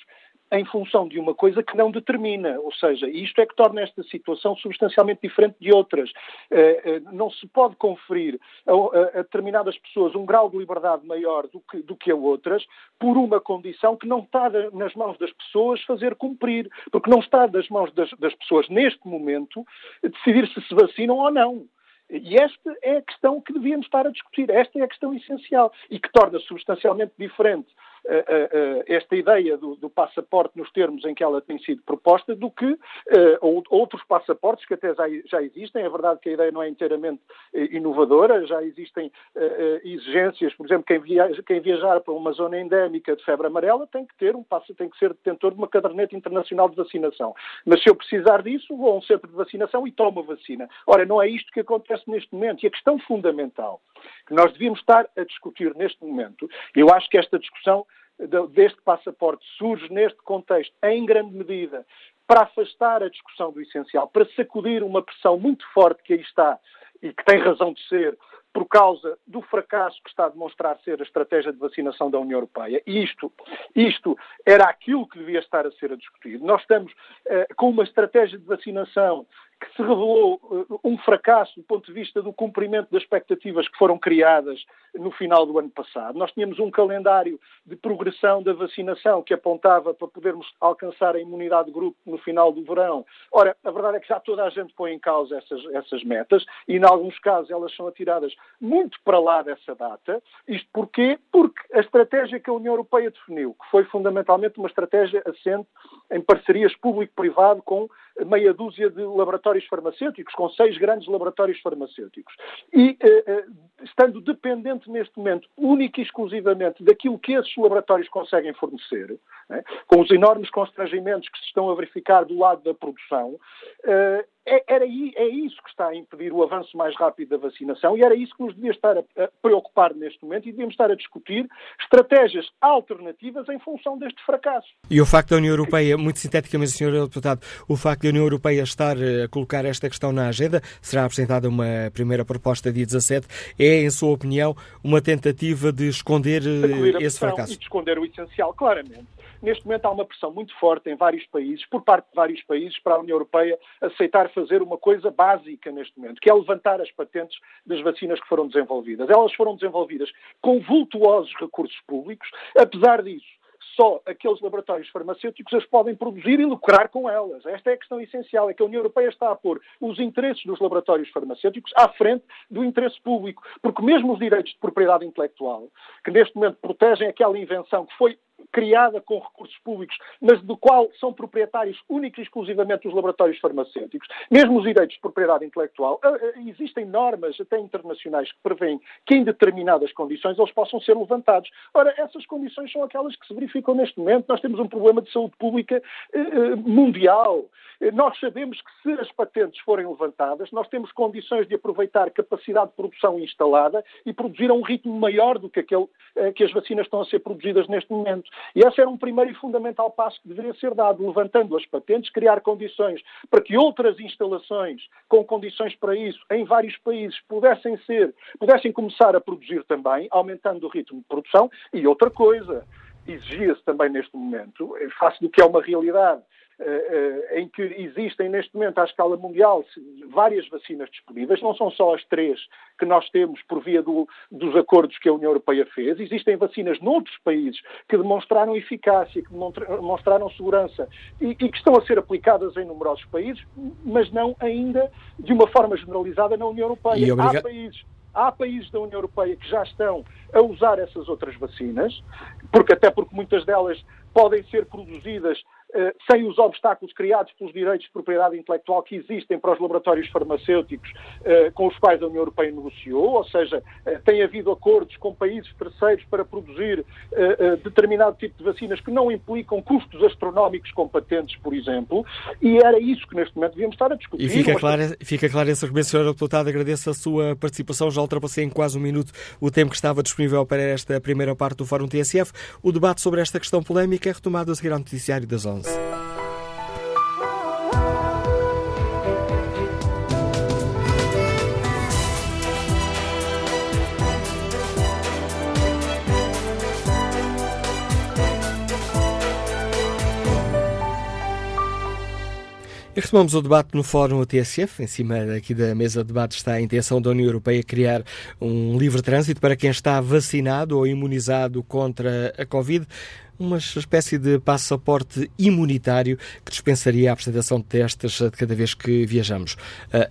em função de uma coisa que não determina. Ou seja, isto é que torna esta situação substancialmente diferente de outras. Eh, eh, não se pode conferir a, determinadas pessoas um grau de liberdade maior do que, do que a outras por uma condição que não está nas mãos das pessoas fazer cumprir. Porque não está nas mãos das, das pessoas, neste momento, decidir se se vacinam ou não. E esta é a questão que devíamos estar a discutir. Esta é a questão essencial e que torna substancialmente diferente esta ideia do, do, passaporte nos termos em que ela tem sido proposta do que outros passaportes que até já, já, existem. É verdade que a ideia não é inteiramente inovadora, já existem exigências, por exemplo, quem, viaja, quem, viajar para uma zona endémica de febre amarela tem que ter um passo, tem que ser detentor de uma caderneta internacional de vacinação. Mas se eu precisar disso, vou a um centro de vacinação e tomo a vacina. Ora, não é isto que acontece neste momento. E a questão fundamental que nós devíamos estar a discutir neste momento, eu acho que esta discussão deste passaporte surge neste contexto, em grande medida, para afastar a discussão do essencial, para sacudir uma pressão muito forte que aí está e que tem razão de ser por causa do fracasso que está a demonstrar ser a estratégia de vacinação da União Europeia. E isto, isto era aquilo que devia estar a ser discutido. Nós estamos eh, com uma estratégia de vacinação que se revelou uh, um fracasso do ponto de vista do cumprimento das expectativas que foram criadas no final do ano passado. Nós tínhamos um calendário de progressão da vacinação que apontava para podermos alcançar a imunidade de grupo no final do verão. Ora, a verdade é que já toda a gente põe em causa essas, essas metas e, em alguns casos, elas são atiradas muito para lá dessa data. Isto porquê? Porque a estratégia que a União Europeia definiu, que foi fundamentalmente uma estratégia assente em parcerias público-privado com meia dúzia de laboratórios farmacêuticos, com seis grandes laboratórios farmacêuticos. E eh, eh, estando dependente neste momento, única e exclusivamente, daquilo que esses laboratórios conseguem fornecer, né, com os enormes constrangimentos que se estão a verificar do lado da produção, eh, é, era, é isso que está a impedir o avanço mais rápido da vacinação e era isso que nos devia estar a, preocupar neste momento e devíamos estar a discutir estratégias alternativas em função deste fracasso. E o facto da União Europeia, muito sinteticamente, Sr. Deputado, o facto da União Europeia estar a colocar esta questão na agenda, será apresentada uma primeira proposta dia 17, é, em sua opinião, uma tentativa de esconder eh, esse fracasso? E de esconder o essencial, claramente. Neste momento há uma pressão muito forte em vários países, por parte de vários países, para a União Europeia aceitar fazer uma coisa básica neste momento, que é levantar as patentes das vacinas que foram desenvolvidas. Elas foram desenvolvidas com vultuosos recursos públicos, apesar disso só aqueles laboratórios farmacêuticos as podem produzir e lucrar com elas. Esta é a questão essencial, é que a União Europeia está a pôr os interesses dos laboratórios farmacêuticos à frente do interesse público, porque mesmo os direitos de propriedade intelectual, que neste momento protegem aquela invenção que foi criada com recursos públicos, mas do qual são proprietários únicos e exclusivamente os laboratórios farmacêuticos, mesmo os direitos de propriedade intelectual, existem normas até internacionais que prevêem que em determinadas condições eles possam ser levantados. Ora, essas condições são aquelas que se verificam neste momento. Nós temos um problema de saúde pública mundial. Nós sabemos que se as patentes forem levantadas, nós temos condições de aproveitar capacidade de produção instalada e produzir a um ritmo maior do que aquele eh, que as vacinas estão a ser produzidas neste momento. E esse era um primeiro e fundamental passo que deveria ser dado, levantando as patentes, criar condições para que outras instalações com condições para isso em vários países pudessem ser, pudessem começar a produzir também, aumentando o ritmo de produção. E outra coisa, exigia-se também neste momento, face do que é uma realidade, em que existem neste momento à escala mundial várias vacinas disponíveis, não são só as três que nós temos por via do, dos acordos que a União Europeia fez, existem vacinas noutros países que demonstraram eficácia, que demonstraram segurança e, e que estão a ser aplicadas em numerosos países, mas não ainda de uma forma generalizada na União Europeia. Há países Há países da União Europeia que já estão a usar essas outras vacinas, porque até porque muitas delas podem ser produzidas eh, sem os obstáculos criados pelos direitos de propriedade intelectual que existem para os laboratórios farmacêuticos eh, com os quais a União Europeia negociou, ou seja, eh, tem havido acordos com países terceiros para produzir determinado tipo de vacinas que não implicam custos astronómicos com patentes, por exemplo, e era isso que neste momento devíamos estar a discutir. E fica claro, fica claro esse argumento, Sr. Deputado, agradeço a sua participação, já ultrapassei em quase um minuto o tempo que estava disponível para esta primeira parte do Fórum TSF. O debate sobre esta questão polémica é retomado a seguir ao noticiário das 11. E retomamos o debate no Fórum TSF. Em cima aqui da mesa de debate está a intenção da União Europeia criar um livre trânsito para quem está vacinado ou imunizado contra a Covid uma espécie de passaporte imunitário que dispensaria a apresentação de testes de cada vez que viajamos.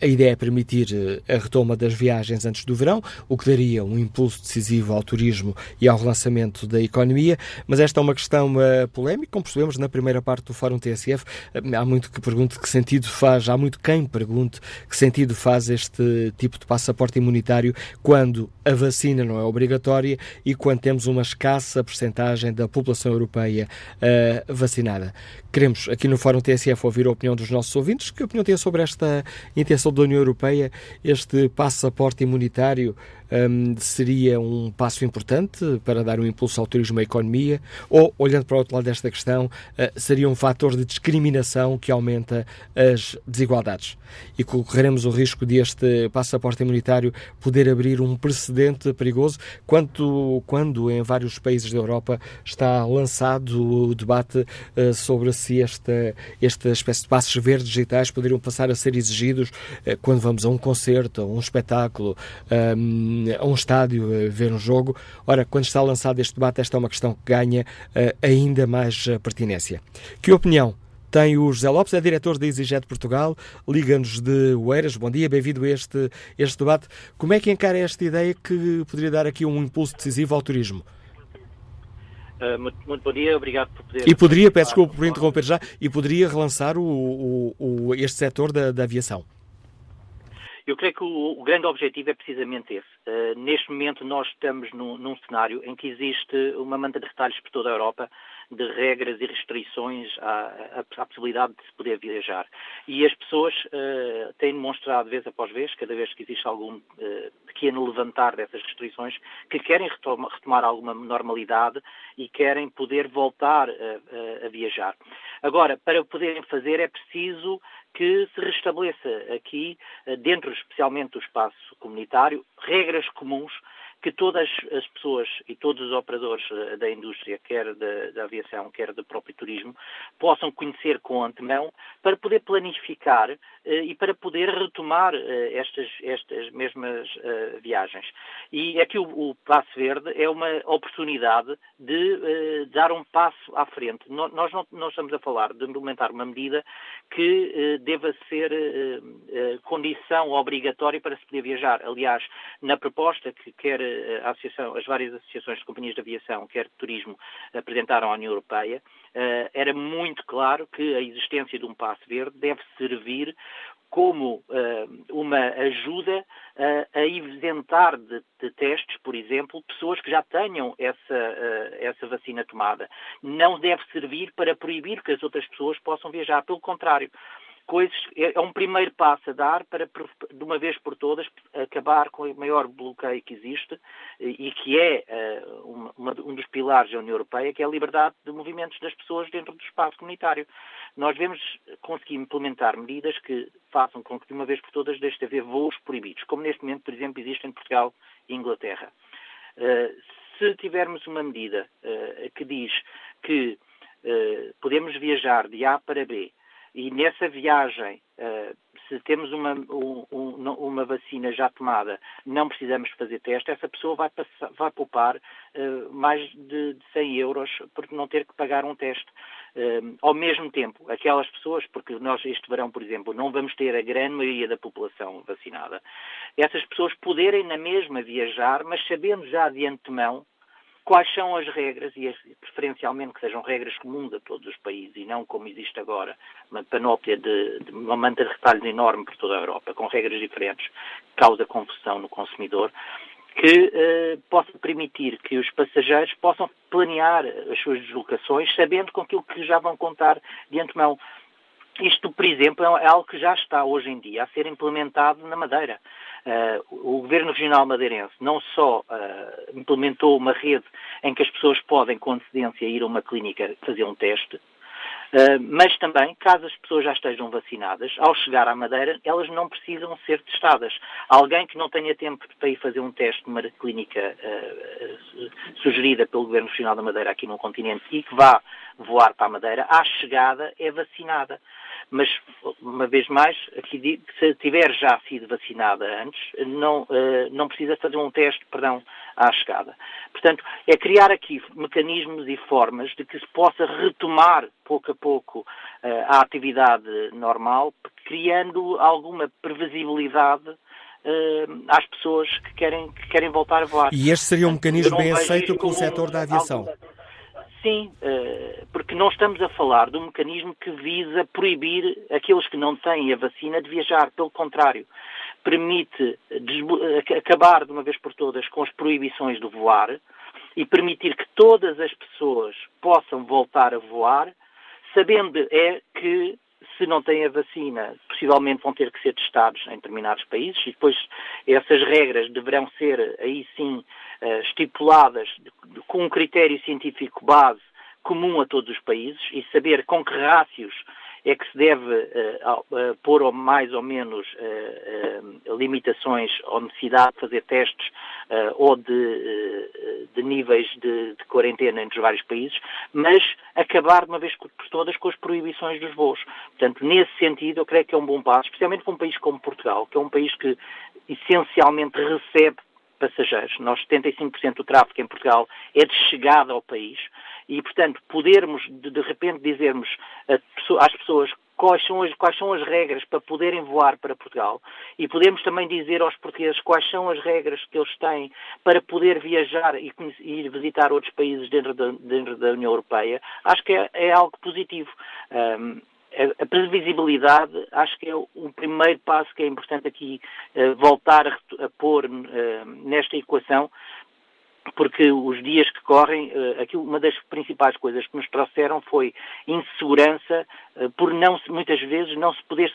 A ideia é permitir eh, a retoma das viagens antes do verão, o que daria um impulso decisivo ao turismo e ao relançamento da economia, mas esta é uma questão uh, polémica, como percebemos na primeira parte do Fórum TSF. Há muito que pergunte que sentido faz, há muito quem pergunte que sentido faz este tipo de passaporte imunitário quando a vacina não é obrigatória e quando temos uma escassa percentagem da população Europeia uh, vacinada. Queremos, aqui no Fórum TSF, ouvir a opinião dos nossos ouvintes. Que opinião têm sobre esta intenção da União Europeia, este passaporte imunitário? um, seria um passo importante para dar um impulso ao turismo e à economia? Ou, olhando para o outro lado desta questão, uh, seria um fator de discriminação que aumenta as desigualdades? E correremos o risco de este passaporte imunitário poder abrir um precedente perigoso quando, quando em vários países da Europa está lançado o debate uh, sobre se esta, esta espécie de passos verdes digitais poderiam passar a ser exigidos uh, quando vamos a um concerto, a um espetáculo, a um estádio a ver um jogo. Ora, quando está lançado este debate, esta é uma questão que ganha uh, ainda mais pertinência. Que opinião tem o José Lopes, é diretor da EasyJet Portugal, liga-nos de Oeiras. Bom dia, bem-vindo a este, este debate. Como é que encara esta ideia que poderia dar aqui um impulso decisivo ao turismo? Uh, muito, muito, bom dia, obrigado por poder. E poderia, peço desculpa por interromper já, e poderia relançar o, o, o este setor da, da aviação? Eu creio que o, o, grande objetivo é precisamente esse. Uh, neste momento nós estamos num, num, cenário em que existe uma manta de retalhos por toda a Europa de regras e restrições à, à, à possibilidade de se poder viajar. E as pessoas uh, têm demonstrado vez após vez, cada vez que existe algum uh, pequeno levantar dessas restrições, que querem retoma, retomar alguma normalidade e querem poder voltar a, a viajar. Agora, para o poderem fazer é preciso que se restabeleça aqui, eh, dentro especialmente do espaço comunitário, regras comuns que todas as pessoas e todos os operadores eh, da indústria, quer da, da, aviação, quer do próprio turismo, possam conhecer com antemão para poder planificar e para poder retomar estas, estas mesmas viagens. E aqui o, o Passo Verde é uma oportunidade de dar um passo à frente. Nós não, não estamos a falar de implementar uma medida que deva ser condição obrigatória para se poder viajar. Aliás, na proposta que quer as várias associações de companhias de aviação, quer de turismo, apresentaram à União Europeia, era muito claro que a existência de um passo verde deve servir como uh, uma ajuda uh, a isentar de, de, testes, por exemplo, pessoas que já tenham essa, uh, essa vacina tomada. Não deve servir para proibir que as outras pessoas possam viajar. Pelo contrário, coisas, é, é um primeiro passo a dar para, de uma vez por todas, acabar com o maior bloqueio que existe e que é uma, um dos pilares da União Europeia, que é a liberdade de movimentos das pessoas dentro do espaço comunitário. Nós devemos conseguir implementar medidas que façam com que, de uma vez por todas, deixe de haver voos proibidos, como neste momento, por exemplo, existe em Portugal e Inglaterra. Uh, se tivermos uma medida que diz que podemos viajar de A para B e nessa viagem, uh, se temos uma, um, uma vacina já tomada, não precisamos fazer teste, essa pessoa vai, passar, vai poupar uh, mais de, de 100 euros por não ter que pagar um teste. Uh, ao mesmo tempo, aquelas pessoas, porque nós este verão, por exemplo, não vamos ter a grande maioria da população vacinada, essas pessoas poderem na mesma viajar, mas sabendo já de antemão quais são as regras, e preferencialmente que sejam regras comuns a todos os países e não como existe agora, uma panóplia de, de uma manta de retalhos enorme por toda a Europa, com regras diferentes, causa confusão no consumidor, que eh, possa permitir que os passageiros possam planear as suas deslocações sabendo com aquilo que já vão contar de antemão. Isto, por exemplo, é algo que já está hoje em dia a ser implementado na Madeira. Uh, o Governo Regional Madeirense não só uh, implementou uma rede em que as pessoas podem, com antecedência, ir a uma clínica fazer um teste, uh, mas também, caso as pessoas já estejam vacinadas, ao chegar à Madeira, elas não precisam ser testadas. Alguém que não tenha tempo para ir fazer um teste numa clínica sugerida pelo Governo Regional da Madeira aqui no continente e que vá voar para a Madeira, à chegada é vacinada mas, uma vez mais, aqui, se tiver já sido vacinada antes, não, uh, não precisa fazer um teste, perdão, à chegada. Portanto, é criar aqui mecanismos e formas de que se possa retomar, pouco a pouco, uh, a atividade normal, criando alguma previsibilidade Uh, às pessoas que querem, que querem voltar a voar. E este seria um mecanismo bem aceito pelo setor da aviação? Algo, Sim, eh, porque não estamos a falar de um mecanismo que visa proibir aqueles que não têm a vacina de viajar. Pelo contrário, permite acabar de uma vez por todas com as proibições do voar e permitir que todas as pessoas possam voltar a voar, sabendo é que se não têm a vacina, possivelmente vão ter que ser testados em determinados países e depois essas regras deverão ser aí sim eh, estipuladas com um critério científico base comum a todos os países e saber com que rácios é que se deve uh, uh, pôr mais ou menos uh, limitações ou necessidade de fazer testes ou de, de níveis de, de, quarentena entre os vários países, mas acabar de uma vez por todas com as proibições dos voos. Portanto, nesse sentido, eu creio que é um bom passo, especialmente para um país como Portugal, que é um país que essencialmente recebe passageiros. Nós, 75% do tráfego em Portugal é de chegada ao país e, portanto, podermos de, de repente dizermos às pessoas quais são, as, quais são as regras para poderem voar para Portugal e podemos também dizer aos portugueses quais são as regras que eles têm para poder viajar e, ir visitar outros países dentro da, dentro da União Europeia, acho que é, é algo positivo. Um, a previsibilidade acho que é o primeiro passo que é importante aqui uh, voltar a, pôr uh, nesta equação, porque os dias que correm, aquilo, uma das principais coisas que nos trouxeram foi insegurança por não muitas vezes não se poder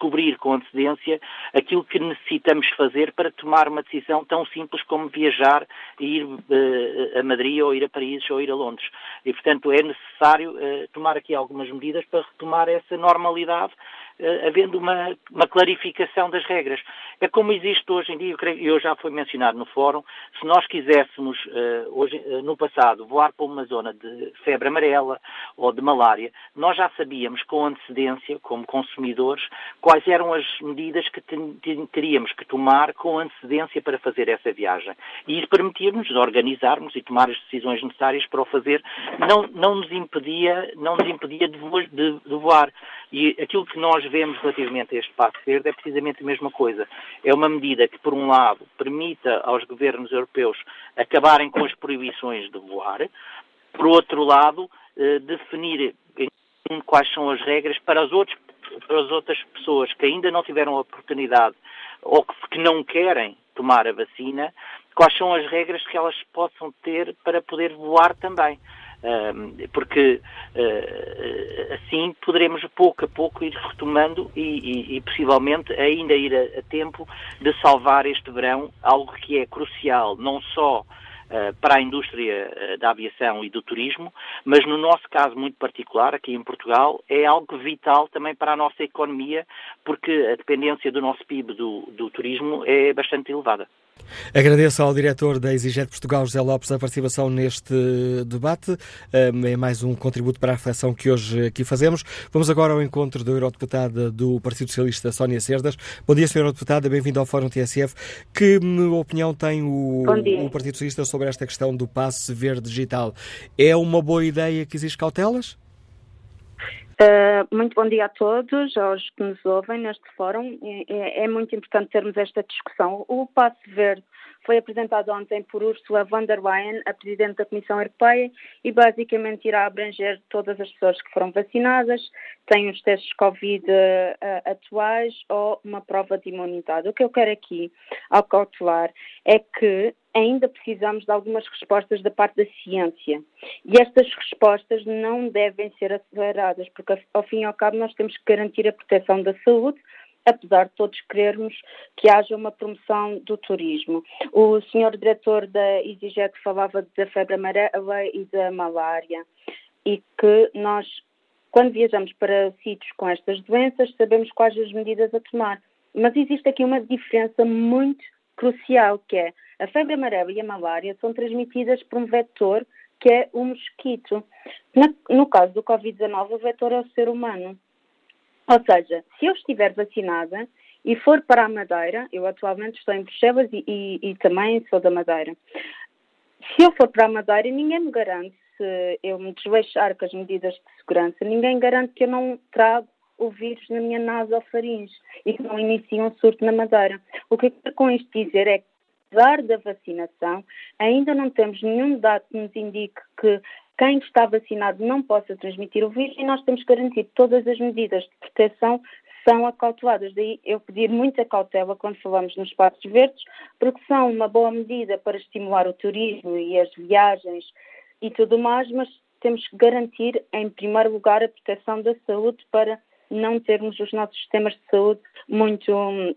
descobrir com antecedência aquilo que necessitamos fazer para tomar uma decisão tão simples como viajar e ir uh, a Madrid ou ir a Paris ou ir a Londres. E, portanto, é necessário uh, tomar aqui algumas medidas para retomar essa normalidade uh, havendo uma, uma, clarificação das regras. É como existe hoje em dia, e eu já foi mencionado no fórum, se nós quiséssemos, hoje, no passado, voar para uma zona de febre amarela ou de malária, nós já sabíamos com antecedência, como consumidores, quais eram as medidas que teríamos que tomar com antecedência para fazer essa viagem. E isso permitia-nos organizarmos e tomar as decisões necessárias para o fazer, não, não nos impedia, não nos impedia de, voar. E aquilo que nós vemos relativamente a este passo verde é precisamente a mesma coisa. É uma medida que, por um lado, permita aos governos europeus acabarem com as proibições de voar, por outro lado, eh, definir quais são as regras para as, outros, para as outras pessoas que ainda não tiveram a oportunidade ou que não querem tomar a vacina, quais são as regras que elas possam ter para poder voar também? Porque uh, assim poderemos pouco a pouco ir retomando e, e, e possivelmente ainda ir a, a, tempo de salvar este verão, algo que é crucial, não só para a indústria uh, da aviação e do turismo, mas no nosso caso muito particular, aqui em Portugal, é algo vital também para a nossa economia, porque a dependência do nosso PIB do, do turismo é bastante elevada. Agradeço ao diretor da Exiget Portugal, José Lopes, a participação neste debate. É mais um contributo para a reflexão que hoje aqui fazemos. Vamos agora ao encontro da Eurodeputada do Partido Socialista, Sónia Cerdas. Bom dia, Sra. Eurodeputada, bem-vindo ao Fórum TSF. Que opinião tem o, o, Partido Socialista sobre esta questão do passe verde digital? É uma boa ideia que existe cautelas? Uh, muito bom dia a todos, aos que nos ouvem neste fórum. É, é, muito importante termos esta discussão. O Passo Verde foi apresentado ontem por Ursula von der Leyen, a Presidente da Comissão Europeia, e basicamente irá abranger todas as pessoas que foram vacinadas, têm os testes Covid uh, atuais ou uma prova de imunidade. O que eu quero aqui, ao é que ainda precisamos de algumas respostas da parte da ciência. E estas respostas não devem ser aceleradas, porque ao fim e ao cabo nós temos que garantir a proteção da saúde, apesar de todos querermos que haja uma promoção do turismo. O senhor diretor da EasyJet falava da febre amarela e da malária e que nós, quando viajamos para sítios com estas doenças, sabemos quais as medidas a tomar. Mas existe aqui uma diferença muito crucial, que é a febre amarela e a malária são transmitidas por um vetor que é o mosquito. No caso do Covid-19, o vetor é o ser humano. Ou seja, se eu estiver vacinada e for para a Madeira, eu atualmente estou em Bruxelas e, e, e também sou da Madeira. Se eu for para a Madeira, ninguém me garante, se eu me desleixar com as medidas de segurança, ninguém garante que eu não trago o vírus na minha nasofaringe e que não inicie um surto na Madeira. O que eu quero com isto dizer é que apesar da vacinação, ainda não temos nenhum dado que nos indique que quem está vacinado não possa transmitir o vírus e nós temos que garantir que todas as medidas de proteção são acauteladas. Daí eu pedir muita cautela quando falamos nos espaços verdes, porque são uma boa medida para estimular o turismo e as viagens e tudo mais, mas temos que garantir, em primeiro lugar, a proteção da saúde para não termos os nossos sistemas de saúde muito hum,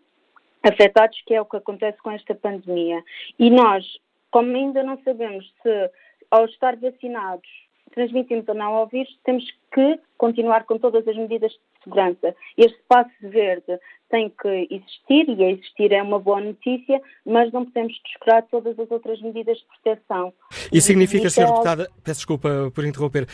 afetados, que é o que acontece com esta pandemia. E nós, como ainda não sabemos se, ao estar vacinados, transmitimos ou não ao vírus, temos que continuar com todas as medidas de segurança. Este passo verde tem que existir e a existir é uma boa notícia, mas não podemos descurar todas as outras medidas de proteção. Isso significa, Sra. É Deputada, peço desculpa por interromper,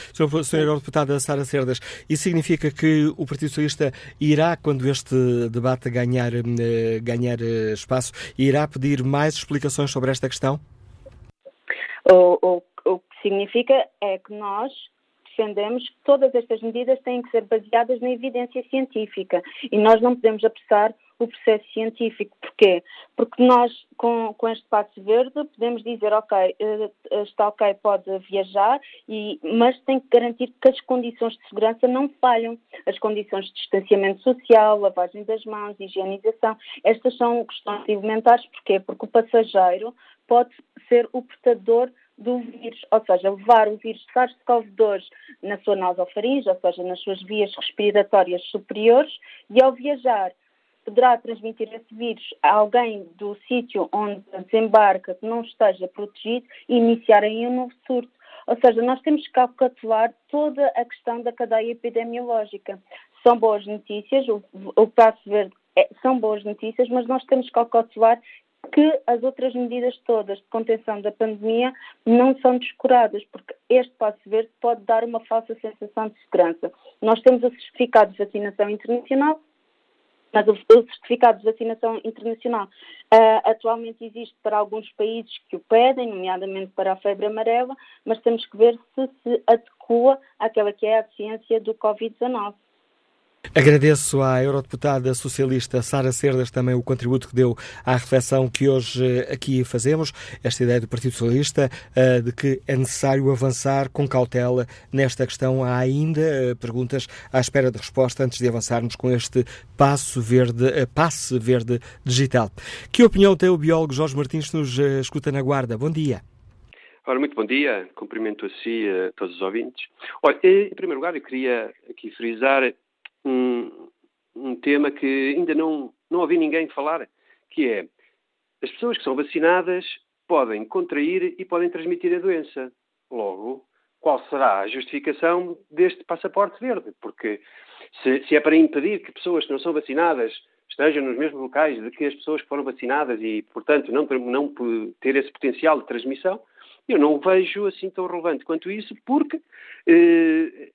Sra. Deputada Sara Cerdas, isso significa que o Partido Socialista irá, quando este debate ganhar, eh, ganhar eh, espaço, irá pedir mais explicações sobre esta questão? O, o, o que significa é que nós defendemos que todas estas medidas têm que ser baseadas na evidência científica e nós não podemos apressar o processo científico. Porquê? Porque nós, com, com este passo verde, podemos dizer, ok, eh, está ok, pode viajar, e, mas tem que garantir que as condições de segurança não falham. As condições de distanciamento social, lavagem das mãos, higienização, estas são questões elementares. Porquê? Porque o passageiro pode ser o portador do vírus, ou seja, levar o vírus SARS-CoV-2 na sua nasofaringe, ou seja, nas suas vias respiratórias superiores, e ao viajar poderá transmitir esse vírus a alguém do sítio onde desembarca que não esteja protegido e iniciar aí um novo surto. Ou seja, nós temos que calcular toda a questão da cadeia epidemiológica. São boas notícias, o, o passo verde é, são boas notícias, mas nós temos que calcular que as outras medidas todas de contenção da pandemia não são descuradas, porque este passo verde pode dar uma falsa sensação de segurança. Nós temos o certificado de vacinação internacional, mas o, certificado de vacinação internacional uh, atualmente existe para alguns países que o pedem, nomeadamente para a febre amarela, mas temos que ver se se adequa àquela que é a ciência do Covid-19. Agradeço à eurodeputada socialista Sara Cerdas também o contributo que deu à reflexão que hoje eh, aqui fazemos, esta ideia do Partido Socialista eh, de que é necessário avançar com cautela nesta questão. Há ainda eh, perguntas à espera de resposta antes de avançarmos com este passo verde, passe verde digital. Que opinião tem o biólogo Jorge Martins que nos escuta na Guarda? Bom dia. Ora, muito bom dia, cumprimento a si a todos os ouvintes. Olha, em primeiro lugar, eu queria aqui frisar um, um tema que ainda não, não ouvi ninguém falar, que é as pessoas que são vacinadas podem contrair e podem transmitir a doença. Logo, qual será a justificação deste passaporte verde? Porque se, se, é para impedir que pessoas que não são vacinadas estejam nos mesmos locais de que as pessoas que foram vacinadas e, portanto, não, não ter esse potencial de transmissão, eu não o vejo assim tão relevante quanto isso, porque eh,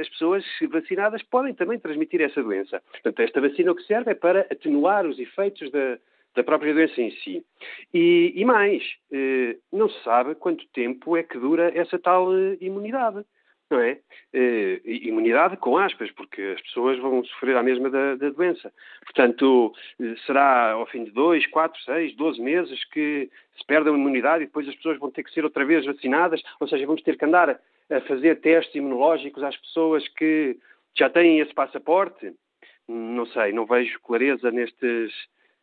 as pessoas vacinadas podem também transmitir essa doença. Portanto, esta vacina o que serve é para atenuar os efeitos da, da própria doença em si. E, e mais, eh, não se sabe quanto tempo é que dura essa tal eh, imunidade não é? Eh, imunidade com aspas, porque as pessoas vão sofrer a mesma da, da, doença. Portanto, eh, será ao fim de dois, quatro, seis, doze meses que se perde a imunidade e depois as pessoas vão ter que ser outra vez vacinadas, ou seja, vamos ter que andar a, fazer testes imunológicos às pessoas que já têm esse passaporte. Não sei, não vejo clareza nestes,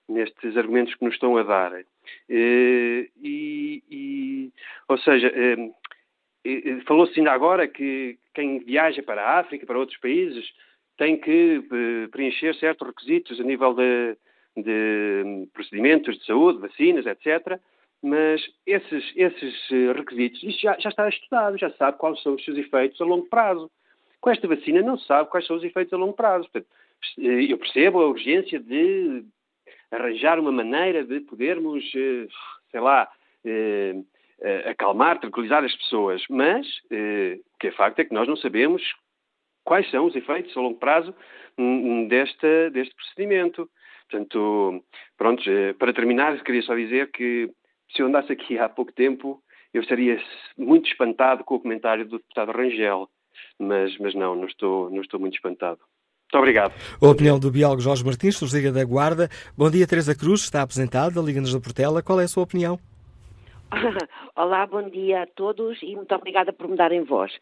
nestes argumentos que nos estão a dar. Eh, e, e, ou seja, Falou-se ainda agora que quem viaja para a África, para outros países, tem que eh, preencher certos requisitos a nível de, de procedimentos de saúde, vacinas, etc. Mas esses, esses eh, requisitos, isso já, já, está estudado, já sabe quais são os seus efeitos a longo prazo. Com esta vacina não se sabe quais são os efeitos a longo prazo. Portanto, eh, eu percebo a urgência de arranjar uma maneira de podermos, sei lá, acalmar, tranquilizar as pessoas, mas uh, o que é facto é que nós não sabemos quais são os efeitos a longo prazo desta, deste procedimento. Portanto, pronto, uh, para terminar, queria só dizer que se eu andasse aqui (laughs) há pouco tempo, eu estaria muito espantado com o comentário do deputado Rangel, mas, mas não, não estou, não estou muito espantado. Muito obrigado. A opinião do biólogo Jorge Martins, dos Liga da Guarda. Bom dia, Teresa Cruz, está apresentada, Liga-nos da Portela. Qual é a sua opinião? (laughs) Olá, bom dia a todos e muito obrigada por me darem voz.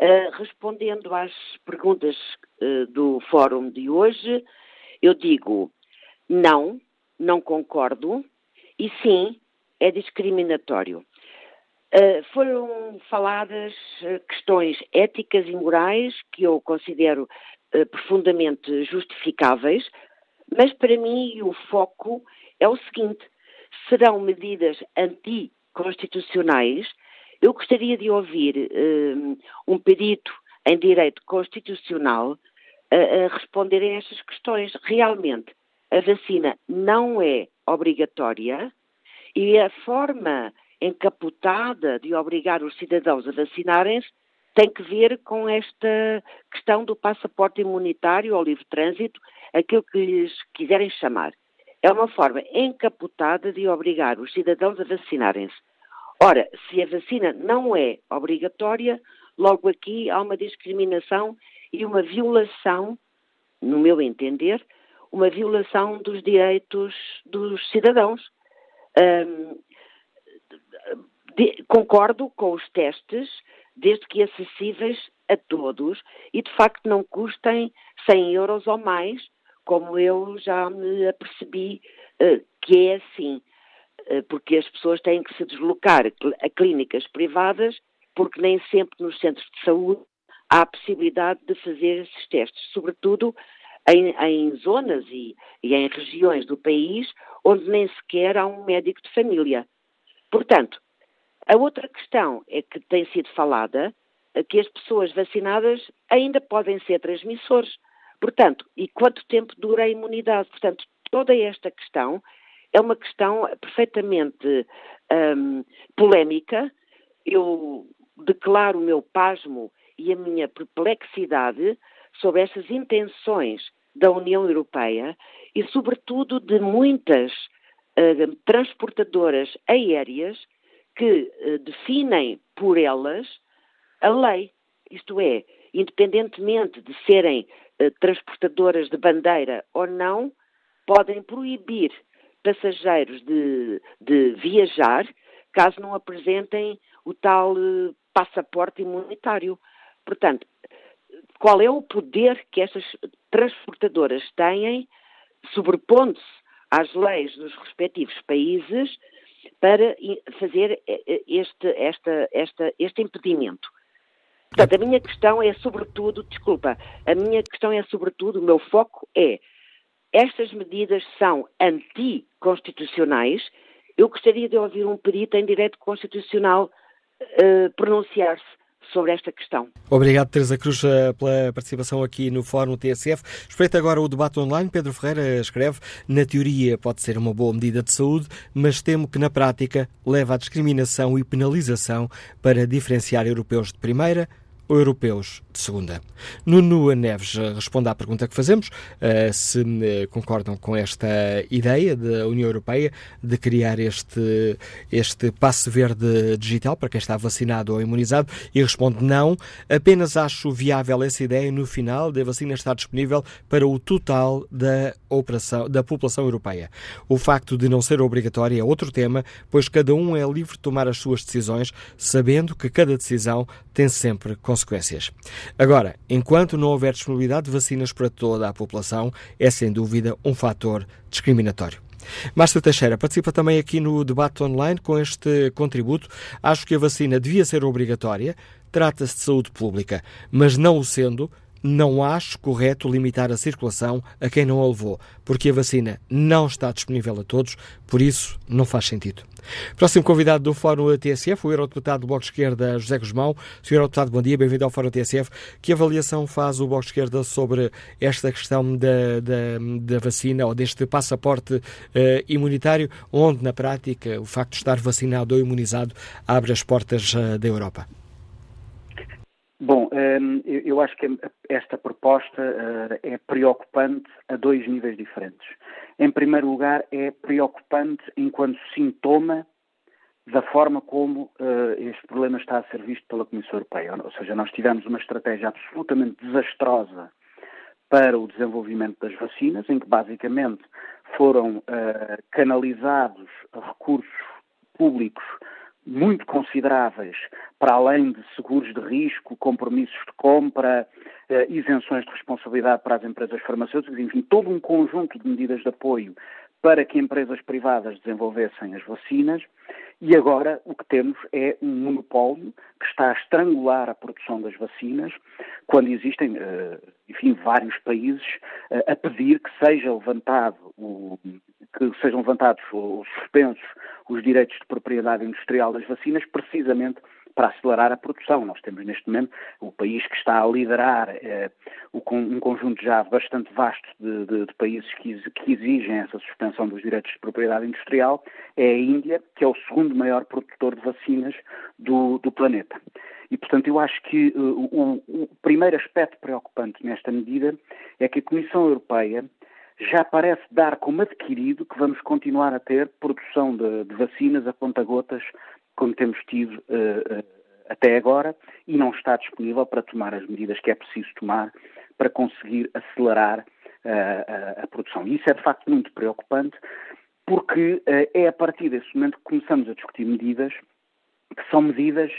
Uh, respondendo às perguntas uh, do fórum de hoje, eu digo não, não concordo e sim, é discriminatório. Uh, foram faladas questões éticas e morais que eu considero profundamente justificáveis, mas para mim o foco é o seguinte: serão medidas anti constitucionais, eu gostaria de ouvir um, um perito em direito constitucional a, a responder a estas questões. Realmente, a vacina não é obrigatória e a forma encapotada de obrigar os cidadãos a vacinarem-se tem que ver com esta questão do passaporte imunitário ou livre trânsito, aquilo que lhes quiserem chamar. É uma forma encapotada de obrigar os cidadãos a vacinarem-se. Ora, se a vacina não é obrigatória, logo aqui há uma discriminação e uma violação, no meu entender, uma violação dos direitos dos cidadãos. de, concordo com os testes, desde que acessíveis a todos e de facto não custem 100 euros ou mais, como eu já me apercebi uh, que é assim, uh, porque as pessoas têm que se deslocar a clínicas privadas, porque nem sempre nos centros de saúde há a possibilidade de fazer esses testes, sobretudo em, em zonas e, e em regiões do país onde nem sequer há um médico de família. Portanto, A outra questão é que tem sido falada que as pessoas vacinadas ainda podem ser transmissores. Portanto, e quanto tempo dura a imunidade? Portanto, toda esta questão é uma questão perfeitamente um, polémica. Eu declaro o meu pasmo e a minha perplexidade sobre essas intenções da União Europeia e, sobretudo, de muitas uh, transportadoras aéreas que uh, definem por elas a lei. Isto é, independentemente de serem transportadoras de bandeira ou não, podem proibir passageiros de, de viajar caso não apresentem o tal passaporte imunitário. Portanto, qual é o poder que estas transportadoras têm, sobrepondo-se às leis dos respectivos países, para fazer este, esta, esta, este impedimento. Portanto, a minha questão é sobretudo, desculpa, a minha questão é sobretudo, o meu foco é, estas medidas são anticonstitucionais, eu gostaria de ouvir um perito em direito constitucional uh, pronunciar-se sobre esta questão. Obrigado, Teresa Cruz, eh, pela participação aqui no Fórum TSF. Espreita agora o debate online. Pedro Ferreira escreve: na teoria pode ser uma boa medida de saúde, mas temo que na prática leva à discriminação e penalização para diferenciar europeus de primeira europeus de segunda. Nuno Neves responde à pergunta que fazemos, uh, se uh, concordam com esta ideia da União Europeia de criar este, este passe verde digital para quem está vacinado ou imunizado e responde não, apenas acho viável essa ideia no final da vacina estar disponível para o total da, operação, da população europeia. O facto de não ser obrigatório é outro tema, pois cada um é livre de tomar as suas decisões, sabendo que cada decisão tem sempre consequências. Agora, enquanto não houver disponibilidade de vacinas para toda a população, é sem dúvida um fator discriminatório. Márcio Teixeira participa também aqui no debate online com este contributo. Acho que a vacina devia ser obrigatória, trata-se de saúde pública, mas não o sendo, não acho correto limitar a circulação a quem não a levou, porque a vacina não está disponível a todos, por isso não faz sentido. Próximo convidado do Fórum TSF, o Eurodeputado do Bloco de Esquerda, José Guzmão. Sr. Eurodeputado, bom dia, bem-vindo ao Fórum TSF. Que avaliação faz o Bloco de Esquerda sobre esta questão da, da, da vacina ou deste passaporte uh, imunitário, onde, na prática, o facto de estar vacinado ou imunizado abre as portas uh, da Europa? Bom, ehm, eu acho que esta proposta eh, é preocupante a dois níveis diferentes. Em primeiro lugar, é preocupante enquanto sintoma da forma como uh, este problema está a ser visto pela Comissão Europeia. Ou seja, nós tivemos uma estratégia absolutamente desastrosa para o desenvolvimento das vacinas, em que basicamente foram uh, canalizados recursos públicos muito consideráveis, para além de seguros de risco, compromissos de compra, eh, isenções de responsabilidade para as empresas farmacêuticas, enfim, todo um conjunto de medidas de apoio para que empresas privadas desenvolvessem as vacinas. E agora o que temos é um monopólio que está a estrangular a produção das vacinas, quando existem, eh, enfim, vários países eh, a pedir que seja levantado o, que sejam levantados ou suspensos os direitos de propriedade industrial das vacinas, precisamente para acelerar a produção. Nós temos neste momento o país que está a liderar eh, um conjunto já bastante vasto de, de, de países que, exigem essa suspensão dos direitos de propriedade industrial, é a Índia, que é o segundo maior produtor de vacinas do, do planeta. E, portanto, eu acho que uh, o, o primeiro aspecto preocupante nesta medida é que a Comissão Europeia já parece dar como adquirido que vamos continuar a ter produção de, de vacinas a conta-gotas, como temos tido uh, uh, até agora, e não está disponível para tomar as medidas que é preciso tomar para conseguir acelerar uh, a, a, produção. E isso é de facto muito preocupante, porque é a partir desse momento que começamos a discutir medidas que são medidas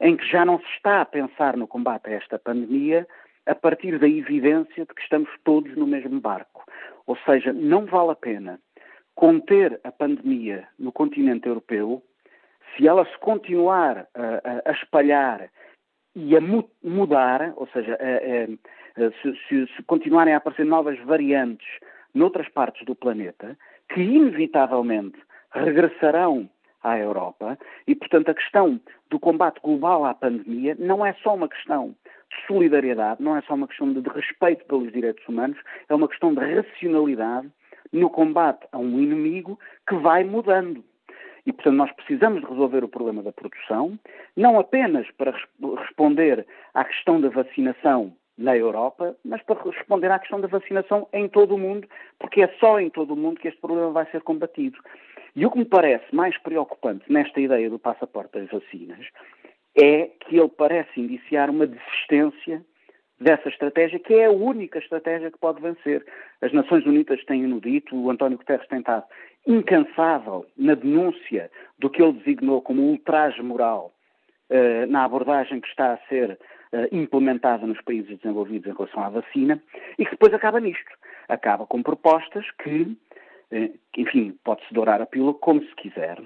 em que já não se está a pensar no combate a esta pandemia a partir da evidência de que estamos todos no mesmo barco. Ou seja, não vale a pena conter a pandemia no continente europeu se ela se continuar a, a espalhar e a mudar, ou seja, a, a, se, se, se, continuarem a aparecer novas variantes noutras partes do planeta, que inevitavelmente regressarão à Europa e, portanto, a questão do combate global à pandemia não é só uma questão de solidariedade, não é só uma questão de, de respeito pelos direitos humanos, é uma questão de racionalidade no combate a um inimigo que vai mudando. E, portanto, nós precisamos de resolver o problema da produção, não apenas para responder à questão da vacinação na Europa, mas para responder à questão da vacinação em todo o mundo, porque é só em todo o mundo que este problema vai ser combatido. E o que me parece mais preocupante nesta ideia do passaporte das vacinas é que ele parece indiciar uma desistência dessa estratégia, que é a única estratégia que pode vencer. As Nações Unidas têm-no dito, o António Guterres tem estado incansável na denúncia do que ele designou como ultraje moral uh, na abordagem que está a ser uh, implementada nos países desenvolvidos em relação à vacina e que depois acaba nisto. Acaba com propostas que, uh, enfim, pode-se dourar a pílula como se quiser,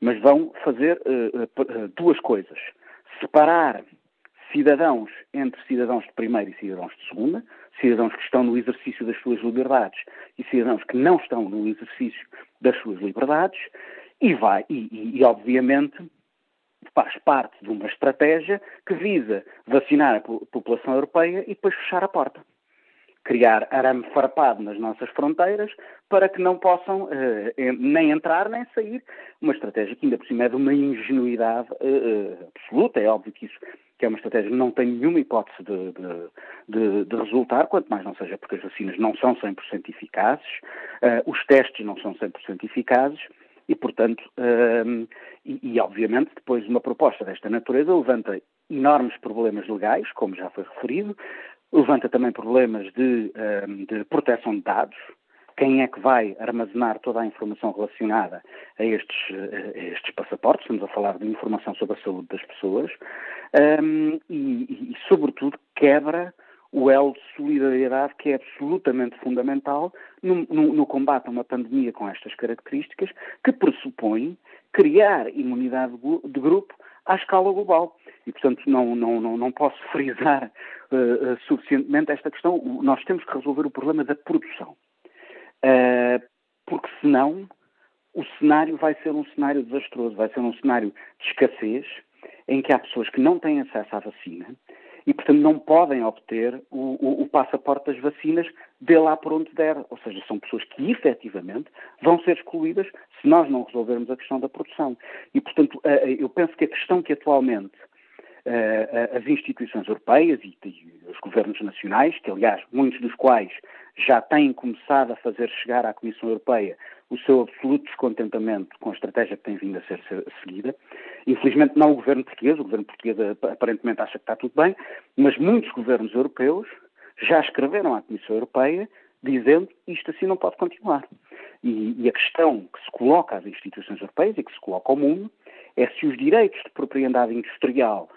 mas vão fazer duas coisas. Separar cidadãos entre cidadãos de primeira e cidadãos de segunda, cidadãos que estão no exercício das suas liberdades e cidadãos que não estão no exercício das suas liberdades, e vai, e, e, e obviamente faz parte de uma estratégia que visa vacinar a população europeia e depois fechar a porta criar arame farpado nas nossas fronteiras para que não possam eh, nem entrar nem sair. Uma estratégia que ainda por cima é de uma ingenuidade eh, eh absoluta. É óbvio que isso que é uma estratégia que não tem nenhuma hipótese de, de, de, de resultar, quanto mais não seja porque as vacinas não são 100% eficazes, uh, os testes não são 100% eficazes, e, portanto, uh, e, e, obviamente, depois uma proposta desta natureza levanta enormes problemas legais, como já foi referido, levanta também problemas de, de proteção de dados, quem é que vai armazenar toda a informação relacionada a estes, a estes passaportes, estamos a falar de informação sobre a saúde das pessoas, um, e, e, sobretudo, quebra o elo de solidariedade que é absolutamente fundamental no, no, no, combate a uma pandemia com estas características, que pressupõe criar imunidade de grupo à escala global. E, portanto, não, não, não, não posso frisar uh, uh, suficientemente esta questão. Nós temos que resolver o problema da produção. Uh, porque senão o cenário vai ser um cenário desastroso, vai ser um cenário de escassez, em que há pessoas que não têm acesso à vacina e, portanto, não podem obter o, o, o passaporte das vacinas de lá por onde der. Ou seja, são pessoas que efetivamente vão ser excluídas se nós não resolvermos a questão da produção. E, portanto, eh, eu penso que a questão que atualmente eh, as instituições europeias e, os governos nacionais, que aliás muitos dos quais já têm começado a fazer chegar à Comissão Europeia o seu absoluto descontentamento com a estratégia que tem vindo a ser seguida. Infelizmente não o governo português, o governo português aparentemente acha que está tudo bem, mas muitos governos europeus já escreveram à Comissão Europeia dizendo isto assim não pode continuar. E, e, a questão que se coloca às instituições europeias e que se coloca ao mundo é se os direitos de propriedade industrial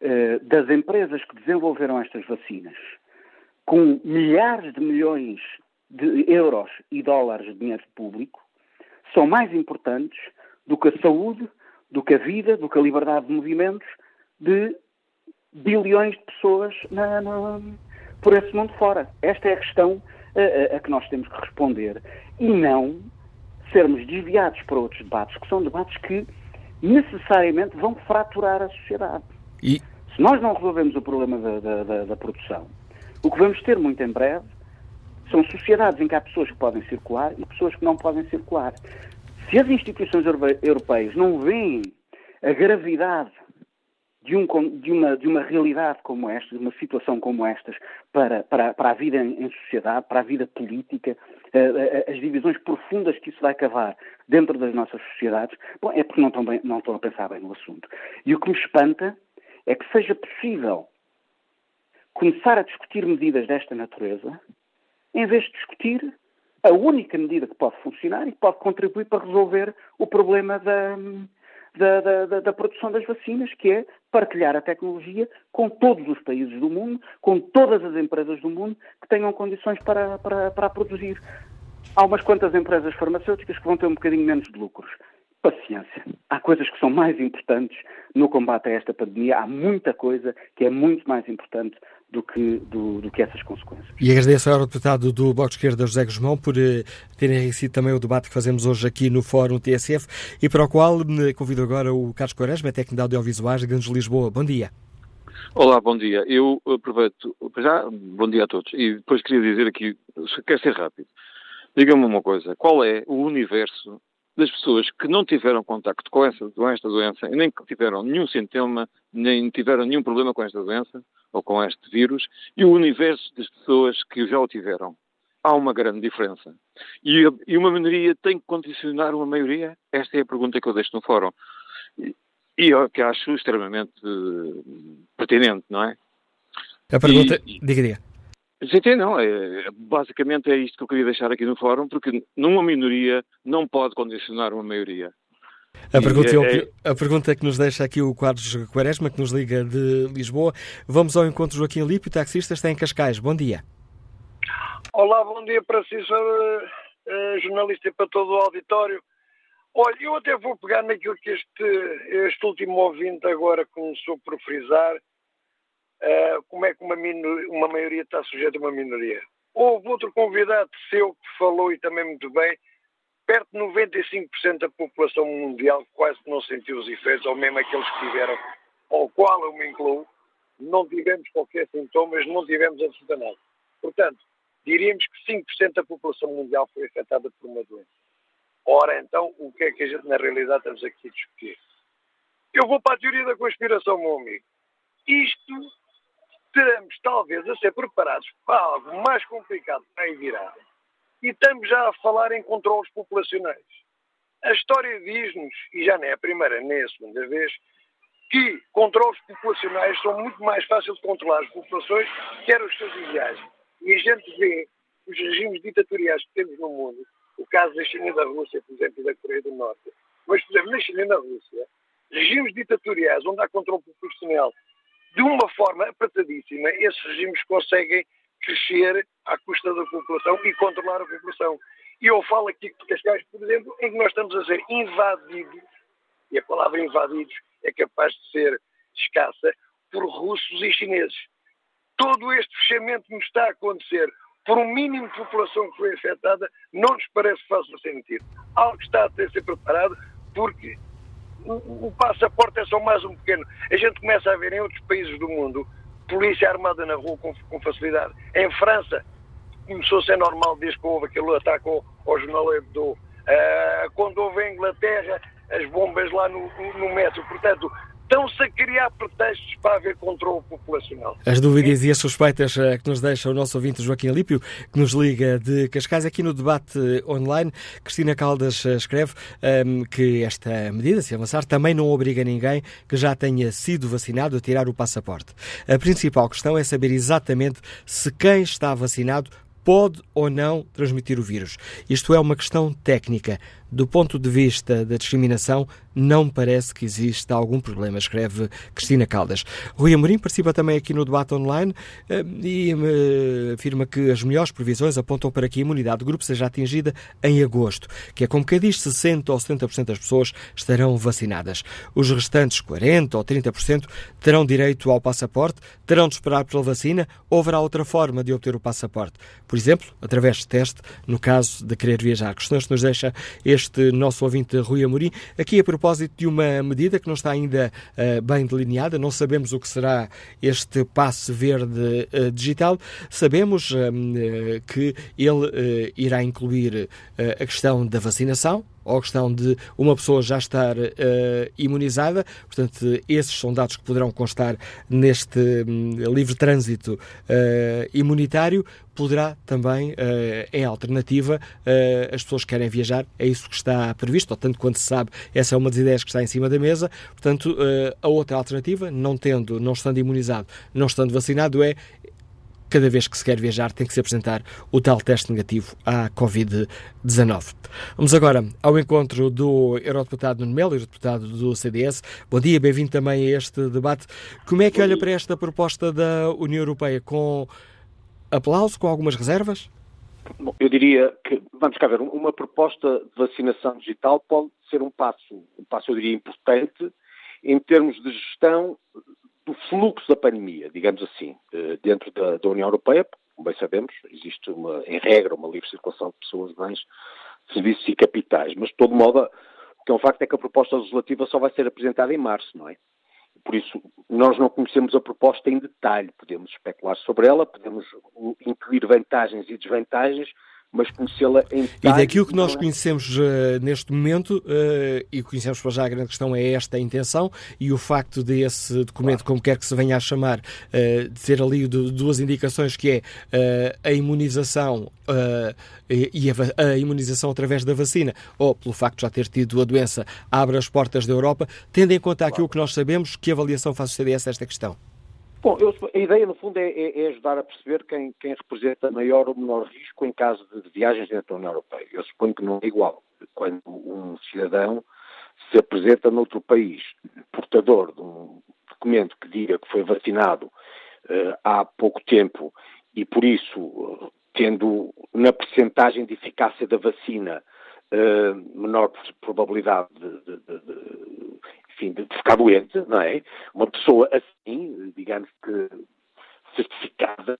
eh, das empresas que desenvolveram estas vacinas, com milhares de milhões de euros e dólares de dinheiro público, são mais importantes do que a saúde, do que a vida, do que a liberdade de movimentos de bilhões de pessoas na, na, por esse mundo fora. Esta é a questão a, a, a que nós temos que responder e não sermos desviados para outros debates, que são debates que necessariamente vão fraturar a sociedade. E... Se nós não resolvemos o problema da, da, da, produção, o que vamos ter muito em breve são sociedades em que há pessoas que podem circular e pessoas que não podem circular. Se as instituições europeias não veem a gravidade de, um, de, uma, de uma realidade como esta, de uma situação como estas, para, para, para a vida em, sociedade, para a vida política, uh, as divisões profundas que isso vai cavar dentro das nossas sociedades, bom, é porque não estão, bem, não estão a pensar bem no assunto. E o que me espanta é que seja possível começar a discutir medidas desta natureza, em vez de discutir a única medida que pode funcionar e que pode contribuir para resolver o problema da, da, da, da, produção das vacinas, que é partilhar a tecnologia com todos os países do mundo, com todas as empresas do mundo que tenham condições para, para, para produzir. Há umas quantas empresas farmacêuticas que vão ter um bocadinho menos de lucros paciência. Há coisas que são mais importantes no combate a esta pandemia. Há muita coisa que é muito mais importante do que, do, do que essas consequências. E agradeço ao deputado do Bloco de Esquerda, José Guzmão, por eh, terem enriquecido também o debate que fazemos hoje aqui no Fórum TSF e para o qual me convido agora o Carlos Quaresma, técnico de audiovisuais de Grandes Lisboa. Bom dia. Olá, bom dia. Eu aproveito, já, bom dia a todos. E depois queria dizer aqui, quer ser rápido, diga-me uma coisa, qual é o universo das pessoas que não tiveram contacto com essa, com esta doença e nem tiveram nenhum sintoma, nem tiveram nenhum problema com esta doença ou com este vírus, e o universo das pessoas que já o tiveram. Há uma grande diferença. E, e uma minoria tem que condicionar uma maioria? Esta é a pergunta que eu deixo no fórum. E, e eu que acho extremamente uh, pertinente, não é? A pergunta, e, diga, diga. Sim, não, é, basicamente é isto que eu queria deixar aqui no fórum, porque numa minoria não pode condicionar uma maioria. A pergunta, é, é... a pergunta que nos deixa aqui o Quadros Quaresma, que nos liga de Lisboa. Vamos ao encontro Joaquim Lípio, taxista, está em Cascais. Bom dia. Olá, bom dia para si, senhor uh, jornalista e para todo o auditório. Olha, eu até vou pegar naquilo que este, este último ouvinte agora começou por frisar, uh, como é que uma, uma maioria está sujeita a uma minoria. Houve outro convidado seu que falou e também muito bem, perto de 95% da população mundial quase não sentiu os efeitos, ou mesmo aqueles que tiveram, ao qual eu me incluo, não tivemos qualquer sintomas, não tivemos absolutamente nada. Portanto, diríamos que 5% da população mundial foi afetada por uma doença. Ora, então, o que é que a gente, na realidade, estamos aqui a discutir? Eu vou para a teoria da conspiração, meu amigo. Isto teremos, talvez, a ser preparados para algo mais complicado para aí virar e estamos já a falar em controles populacionais. A história diz-nos, e já nem é a primeira nem a segunda vez, que controles populacionais são muito mais fáceis de controlar as populações que eram os seus ideais. E a gente vê os regimes ditatoriais que temos no mundo, o caso da China e da Rússia, por exemplo, e da Coreia do Norte, mas, por exemplo, na China e na Rússia, regimes ditatoriais onde há controle populacional de uma forma apertadíssima, esses regimes conseguem crescer à custa da população e controlar a população. E eu falo aqui de Cascais, por exemplo, em que nós estamos a ser invadidos, e a palavra invadidos é capaz de ser escassa, por russos e chineses. Todo este fechamento que nos está a acontecer por um mínimo de população que foi afetada não nos parece fácil sentido. Algo está a ter de ser preparado porque o, passaporte é só mais um pequeno. A gente começa a ver em outros países do mundo polícia armada na rua com, com facilidade. Em França, começou a ser normal desde que houve aquele ataque ao, ao jornal Hebdo. Uh, quando houve em Inglaterra, as bombas lá no, no metro. Portanto, estão-se a criar pretextos para haver controle populacional. As dúvidas e as suspeitas eh, que nos deixa o nosso ouvinte Joaquim Alípio, que nos liga de Cascais, aqui no debate online, Cristina Caldas eh, escreve um, ehm, que esta medida, se avançar, também não obriga ninguém que já tenha sido vacinado a tirar o passaporte. A principal questão é saber exatamente se quem está vacinado pode ou não transmitir o vírus. Isto é uma questão técnica. Do ponto de vista da discriminação, não parece que exista algum problema, escreve Cristina Caldas. Rui Amorim participa também aqui no debate online eh, e eh, afirma que as melhores previsões apontam para que a imunidade do grupo seja atingida em agosto, que é como que diz 60 ou 70% das pessoas estarão vacinadas. Os restantes 40 ou 30% terão direito ao passaporte, terão de esperar pela vacina ou haverá outra forma de obter o passaporte. Por exemplo, através de teste, no caso de querer viajar. Questões que nos deixa este nosso ouvinte Rui Amorim, aqui a propósito de uma medida que não está ainda uh, bem delineada, não sabemos o que será este passe verde uh, digital, sabemos uh, que ele irá incluir a questão da vacinação, ou a questão de uma pessoa já estar uh, imunizada. Portanto, esses são dados que poderão constar neste um, livre trânsito uh, imunitário. Poderá também, uh, em alternativa, as pessoas que querem viajar, é isso que está previsto, ou tanto quanto se sabe, essa é uma das ideias que está em cima da mesa. Portanto, a outra alternativa, não tendo, não estando imunizado, não estando vacinado, é cada vez que se quer viajar tem que se apresentar o tal teste negativo à Covid-19. Vamos agora ao encontro do Eurodeputado Nuno Melo, Eurodeputado do CDS. Bom dia, bem-vindo também a este debate. Como é que olha para esta proposta da União Europeia? Com aplauso, com algumas reservas? Bom, eu diria que, vamos cá ver, uma proposta de vacinação digital pode ser um passo, um passo, eu diria, importante em termos de gestão do fluxo da pandemia, digamos assim, eh, dentro da, da União Europeia, como bem sabemos, existe uma, em regra uma livre circulação de pessoas, bens, serviços e capitais, mas de todo modo o que é um facto é que a proposta legislativa só vai ser apresentada em março, não é? Por isso, nós não conhecemos a proposta em detalhe, podemos especular sobre ela, podemos incluir vantagens e desvantagens, mas conhecê-la em detalhe. E daquilo que nós conhecemos uh, neste momento, uh, e conhecemos para já a grande questão é esta intenção, e o facto de esse documento, como quer que se venha a chamar, uh, de ter ali duas indicações que é a imunização e a, a, imunização através da vacina, ou pelo facto de já ter tido a doença, abre as portas da Europa, tendo em conta aquilo que nós sabemos, que avaliação faz o CDS a esta questão? Bom, eu, a ideia, no fundo, é, é, é, ajudar a perceber quem, quem representa maior ou menor risco em caso de, de, viagens dentro da União Europeia. Eu suponho que não é igual quando um cidadão se apresenta noutro país portador de um documento que diga que foi vacinado uh, há pouco tempo e, por isso, uh, tendo na percentagem de eficácia da vacina uh, menor probabilidade de, de, de, enfim, de ficar doente, não é? Uma pessoa assim, digamos que certificada,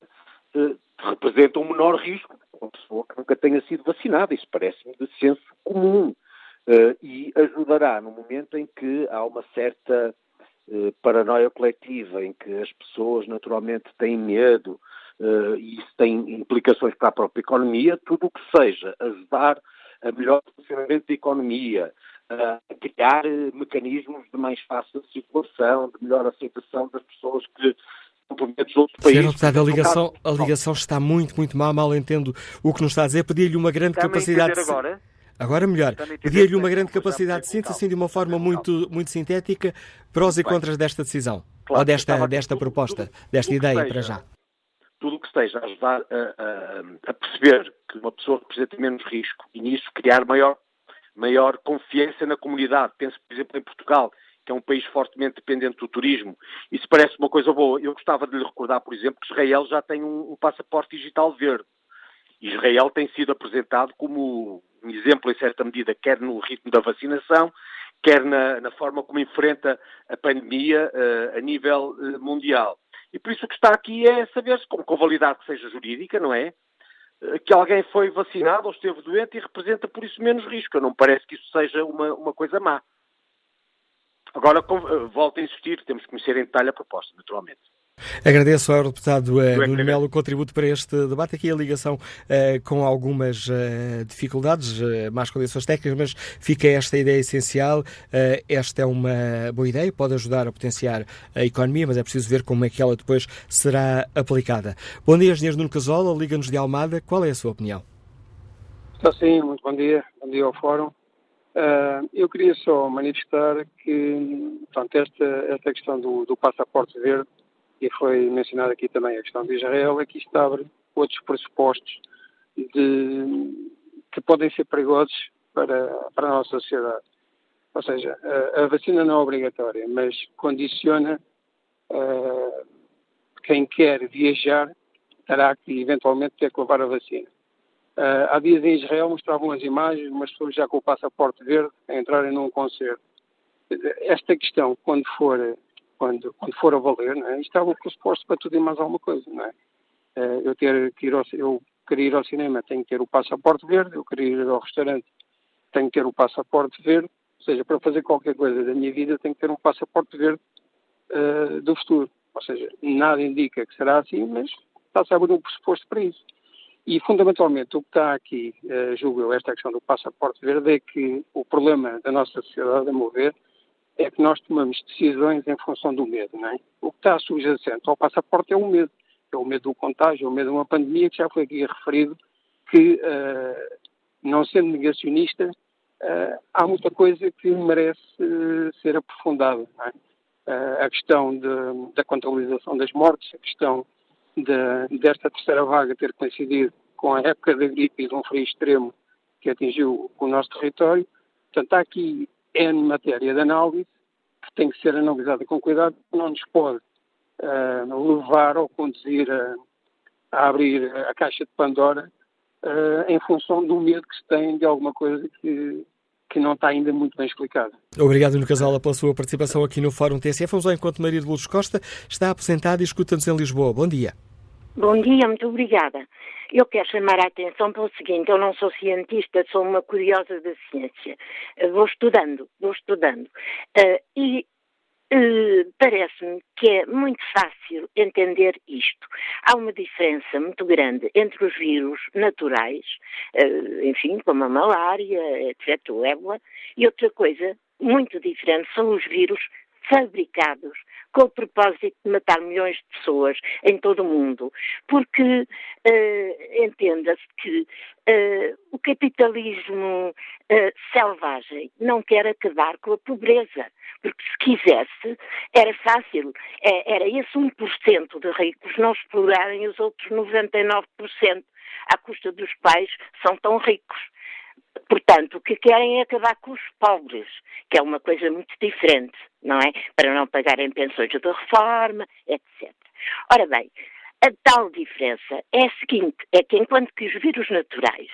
eh, representa um menor risco uma pessoa que nunca tenha sido vacinada. Isso parece-me de senso comum uh, e ajudará no momento em que há uma certa uh, paranoia coletiva, em que as pessoas naturalmente têm medo uh, e isso tem implicações para a própria economia, tudo o que seja ajudar a melhor funcionamento da economia, a criar eh, mecanismos de mais fácil circulação, de melhor aceitação das pessoas que deputado, a ligação, a ligação está muito, muito mal, mal entendo o que nos está a dizer. Pedir-lhe uma grande capacidade... De... agora? Agora melhor. Pedir-lhe uma grande capacidade de síntese, assim, de uma forma muito, muito sintética, prós e contras desta decisão, claro, ou desta, desta proposta, desta ideia, para já. Tudo o que esteja a ajudar a, a, a perceber que uma pessoa representa menos risco e nisso criar maior maior confiança na comunidade. Penso, por exemplo, em Portugal, que é um país fortemente dependente do turismo. Isso parece uma coisa boa. Eu gostava de lhe recordar, por exemplo, que Israel já tem um, um passaporte digital verde. Israel tem sido apresentado como um exemplo, em certa medida, quer no ritmo da vacinação, quer na, na forma como enfrenta a pandemia uh, a nível uh, mundial. E por isso o que está aqui é saber-se, com, com validade que seja jurídica, não é? Que alguém foi vacinado ou esteve doente e representa por isso menos risco. Não parece que isso seja uma, uma coisa má. Agora, volto a insistir, temos que conhecer em detalhe a proposta, naturalmente. Agradeço ao deputado uh, Nuno Melo o contributo para este debate. Aqui a ligação uh, com algumas uh, dificuldades, uh, más condições técnicas, mas fica esta ideia essencial. esta é uma boa ideia, pode ajudar a potenciar a economia, mas é preciso ver como é que ela depois será aplicada. Bom dia, engenheiro Nuno Casola, Liga-nos de Almada. Qual é a sua opinião? Está sim, muito bom dia. Bom dia ao Fórum. eu queria só manifestar que portanto, esta, esta questão do, do passaporte verde e foi mencionada aqui também a questão de Israel, aqui está abre outros pressupostos de, que podem ser perigosos para, para a nossa sociedade. Ou seja, a, a vacina não é obrigatória, mas condiciona uh, quem quer viajar terá que eventualmente ter que levar a vacina. Uh, há dias em Israel mostravam as imagens, umas pessoas já com o passaporte verde a entrarem num concerto. Esta questão, quando for quando, quando for a valer, não é? isto é um pressuposto para tudo e mais alguma coisa, não é? Eh, eu ter que ir ao, eu queria ir ao cinema, tenho que ter o passaporte verde, eu queria ir ao restaurante, tenho que ter o passaporte verde, ou seja, para fazer qualquer coisa da minha vida tenho que ter um passaporte verde uh, do futuro. Ou seja, nada indica que será assim, mas está-se a abrir um pressuposto para isso. E, fundamentalmente, o que está aqui, uh, julgo eu, esta questão do passaporte verde, é que o problema da nossa sociedade, a meu ver, é que nós tomamos decisões em função do medo, não é? O que está subjacente ao passaporte é o medo. É o medo do contágio, é o medo de uma pandemia, que já foi aqui referido, que, uh, não sendo negacionista, uh, há muita coisa que merece uh, ser aprofundada. É? a questão de, da contabilização das mortes, a questão de, desta terceira vaga ter coincidido com a época da gripe e de um frio extremo que atingiu o nosso território. Portanto, há aqui N matéria de análise que tem que ser analisada com cuidado, não nos pode uh, levar ou conduzir a, a, abrir a caixa de Pandora uh, em função do medo que se tem de alguma coisa que, que não está ainda muito bem explicada. Obrigado, Nuno Casala, pela sua participação aqui no Fórum TSF. Vamos ao encontro Maria de Lourdes Costa, está aposentada e escuta-nos em Lisboa. Bom dia. Bom dia, muito obrigada. Eu quero chamar a atenção para o seguinte: eu não sou cientista, sou uma curiosa da ciência. Vou estudando, vou estudando. Uh, e uh, parece-me que é muito fácil entender isto. Há uma diferença muito grande entre os vírus naturais, uh, enfim, como a malária, etc., o ébola, e outra coisa muito diferente são os vírus fabricados com o propósito de matar milhões de pessoas em todo o mundo. Porque uh, entenda-se que uh, o capitalismo uh, selvagem não quer acabar com a pobreza. Porque se quisesse, era fácil. É, era esse 1% de ricos não explorarem os outros 99% à custa dos pais são tão ricos. Portanto, o que querem é acabar com os pobres, que é uma coisa muito diferente, não é? Para não pagarem pensões de reforma, etc. Ora bem, a tal diferença é a seguinte, é que enquanto que os vírus naturais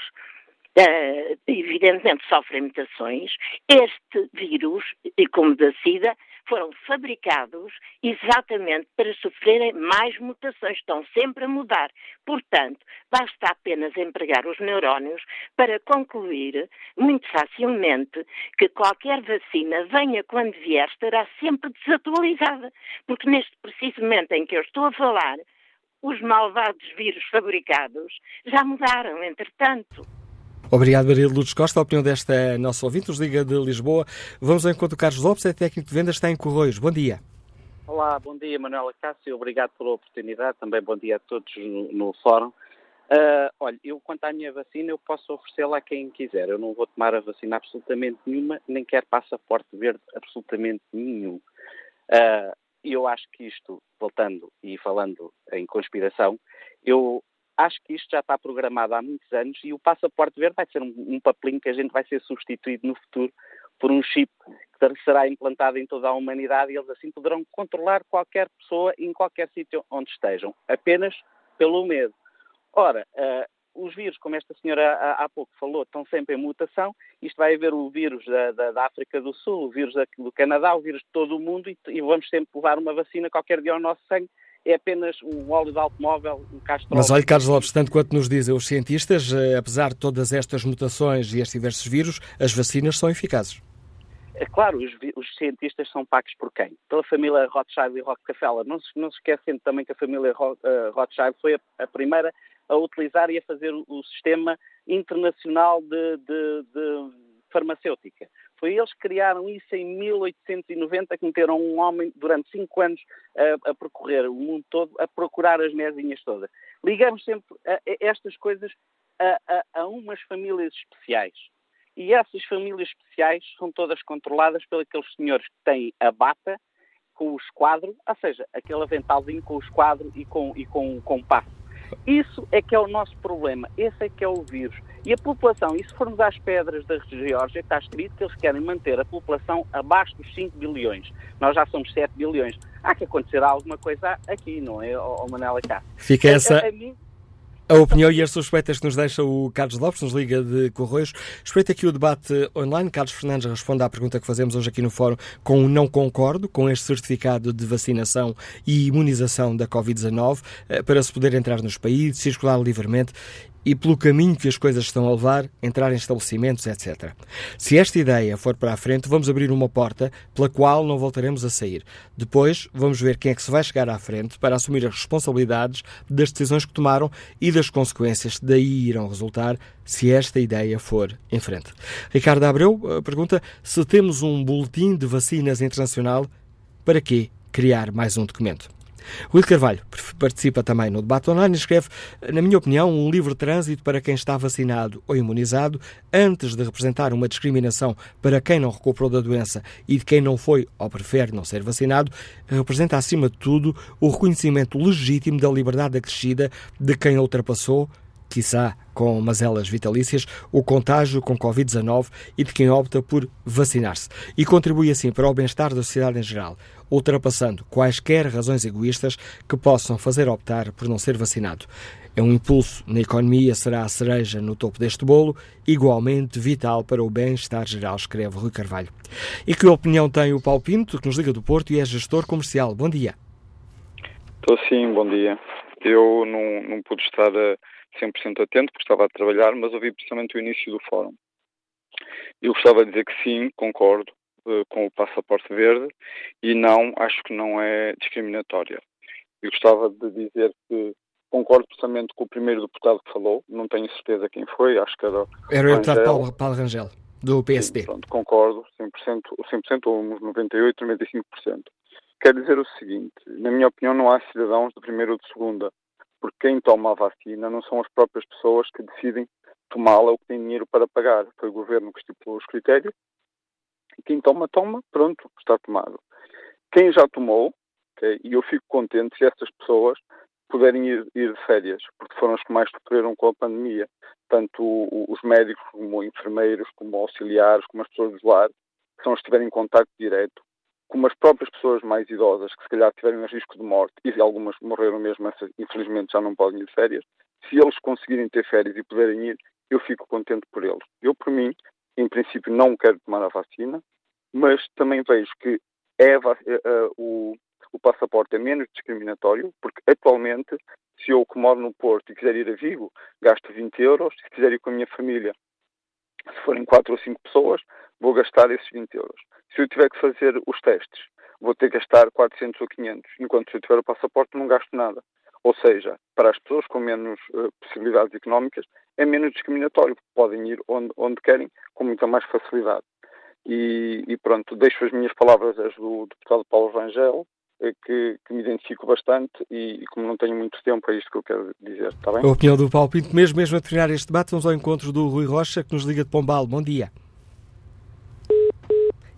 uh, evidentemente sofrem mutações, este vírus, como da SIDA, foram fabricados exatamente para sofrerem mais mutações, estão sempre a mudar. Portanto, basta apenas empregar os neurónios para concluir muito facilmente que qualquer vacina, venha quando vier, estará sempre desatualizada. Porque neste preciso momento em que eu estou a falar, os malvados vírus fabricados já mudaram, entretanto. Obrigado, Maria Lourdes Costa. A opinião desta nossa ouvinte, liga de Lisboa. Vamos ao encontro do Carlos Lopes, é técnico de vendas, está em Correios. Bom dia. Olá, bom dia, Manuela Cássio. Obrigado pela oportunidade. Também bom dia a todos no, no fórum. Uh, olha, eu quanto à minha vacina, eu posso oferecê-la a quem quiser. Eu não vou tomar a vacina absolutamente nenhuma, nem quero passaporte verde absolutamente nenhum. Uh, eu acho que isto, voltando e falando em conspiração, eu acho que isto já está programado há muitos anos e o passaporte verde vai ser um, um papelinho que a gente vai ser substituído no futuro por um chip que será implantado em toda a humanidade e eles assim poderão controlar qualquer pessoa em qualquer sítio onde estejam, apenas pelo medo. Ora, uh, os vírus, como esta senhora há, há, pouco falou, estão sempre em mutação. Isto vai haver o vírus da, da, da África do Sul, o vírus da, do Canadá, o vírus de todo o mundo e, e vamos sempre levar uma vacina qualquer dia ao nosso sangue é apenas um óleo de automóvel, um castrol. Mas olha, Carlos Lopes, tanto quanto nos dizem os cientistas, eh, apesar de todas estas mutações e estes diversos vírus, as vacinas são eficazes. É claro, os, os, cientistas são pagos por quem? Pela família Rothschild e Rockefeller. Não se, não se esquecendo também que a família uh, Rothschild foi a, a, primeira a utilizar e a fazer o, o sistema internacional de, de, de farmacêutica. Foi eles que criaram isso em 1890, que meteram um homem durante cinco anos a, a percorrer o mundo todo, a procurar as mesinhas todas. Ligamos sempre a, a estas coisas a, a umas famílias especiais. E essas famílias especiais são todas controladas pelos senhores que têm a bata com o esquadro, ou seja, aquele aventalzinho com o esquadro e com, e com, com o passo. Isso é que é o nosso problema, esse é que é o vírus. E a população, e se formos às pedras da Geórgia, está escrito que eles querem manter a população abaixo dos 5 bilhões. Nós já somos 7 bilhões. Há que acontecer alguma coisa aqui, não é, oh, Manela Cá? Fica essa... A, a, a mim, a opinião e as suspeitas que nos deixa o Carlos Lopes, nos liga de Correios. Espreita aqui o debate online. Carlos Fernandes responde à pergunta que fazemos hoje aqui no fórum com um não concordo com este certificado de vacinação e imunização da Covid-19 eh, para se poder entrar nos países, circular livremente e pelo caminho que as coisas estão a levar, entrar em estabelecimentos, etc. Se esta ideia for para a frente, vamos abrir uma porta pela qual não voltaremos a sair. Depois, vamos ver quem é que se vai chegar à frente para assumir as responsabilidades das decisões que tomaram e das consequências que daí irão resultar se esta ideia for em frente. Ricardo Abreu eh, pergunta se temos um boletim de vacinas internacional, para que criar mais um documento? Will Carvalho participa também no debate online e escreve, na minha opinião, um livre trânsito para quem está vacinado ou imunizado, antes de representar uma discriminação para quem não recuperou da doença e de quem não foi ou prefere não ser vacinado, representa, acima de tudo, o reconhecimento legítimo da liberdade acrescida de quem ultrapassou, quiçá com mazelas vitalícias, o contágio com Covid-19 e de quem opta por vacinar-se. E contribui assim para o bem-estar da sociedade em geral. Ultrapassando quaisquer razões egoístas que possam fazer optar por não ser vacinado. É um impulso na economia, será a cereja no topo deste bolo, igualmente vital para o bem-estar geral, escreve Rui Carvalho. E que opinião tem o Paulo Pinto, que nos liga do Porto e é gestor comercial? Bom dia. Estou sim, bom dia. Eu não, não pude estar a 100% atento porque estava a trabalhar, mas ouvi precisamente o início do fórum. Eu gostava de dizer que sim, concordo com o passaporte verde e não, acho que não é discriminatória. Eu gostava de dizer que Concordo precisamente com o primeiro deputado que falou, não tenho certeza quem foi, acho que era. Era o deputado Paulo, Paulo Rangel, do PSD. Sim, pronto, concordo, 100%, 100% ou uns 98%, 95%. Quer dizer o seguinte: na minha opinião, não há cidadãos de primeira ou de segunda, porque quem toma a vacina não são as próprias pessoas que decidem tomá-la ou que têm dinheiro para pagar. Foi o governo que estipulou os critérios quem toma, toma, pronto, está tomado. Quem já tomou, okay, e eu fico contente se essas pessoas puderem ir, ir, de férias, porque foram os que mais sofreram com a pandemia. Tanto os médicos, como enfermeiros, como auxiliares, como as pessoas do lar, que são os que estiverem em contato direto, como as próprias pessoas mais idosas, que se calhar tiverem risco de morte, e algumas morreram mesmo, essas infelizmente já não podem ir de férias, se eles conseguirem ter férias e puderem ir, eu fico contente por eles. Eu, por mim, em princípio, não quero tomar a vacina, mas também vejo que é, uh, o, o passaporte é menos discriminatório, porque atualmente, se eu que moro no Porto e quiser ir a Vigo, gasto 20 euros, se quiser ir com a minha família, se forem 4 ou 5 pessoas, vou gastar esses 20 euros. Se eu tiver que fazer os testes, vou ter que gastar 400 ou 500, enquanto se eu tiver o passaporte não gasto nada. Ou seja, para as pessoas com menos uh, possibilidades económicas, é menos discriminatório, podem ir onde, onde querem com muita mais facilidade. E, e, pronto, deixo as minhas palavras as do deputado Paulo Rangel, eh, que, que, me identifico bastante e, e, como não tenho muito tempo, é isto que eu quero dizer, está bem? A opinião do Paulo Pinto, mesmo, mesmo a terminar este debate, vamos ao encontro do Rui Rocha, que nos liga de Pombal. Bom dia.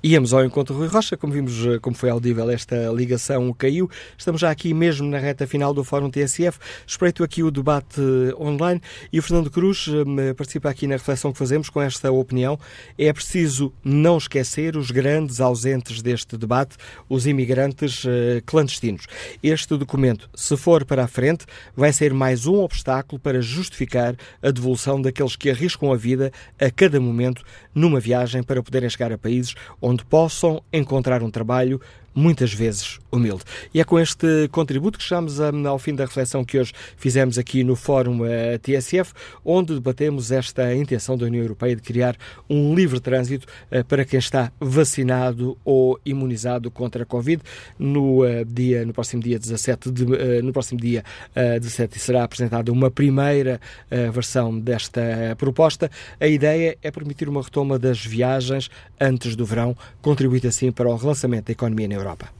Íamos ao encontro Rui Rocha, como vimos, eh, como foi audível, esta ligação caiu. Estamos já aqui mesmo na reta final do Fórum TSF. Espreito aqui o debate eh, online e o Fernando Cruz eh, participa aqui na reflexão que fazemos com esta opinião. É preciso não esquecer os grandes ausentes deste debate, os imigrantes clandestinos. Este documento, se for para a frente, vai ser mais um obstáculo para justificar a devolução daqueles que arriscam a vida a cada momento numa viagem para poderem chegar a países onde possam encontrar um trabalho muitas vezes humilde. E é com este contributo que chegamos ao fim da reflexão que hoje fizemos aqui no Fórum eh, TSF, onde debatemos esta intenção da União Europeia de criar um livre trânsito eh, para quem está vacinado ou imunizado contra a Covid. No, eh, dia, no próximo dia 17, de, no próximo dia 17 será apresentada uma primeira versão desta proposta. A ideia é permitir uma retoma das viagens antes do verão, contribuir assim para o relançamento da economia na Europa.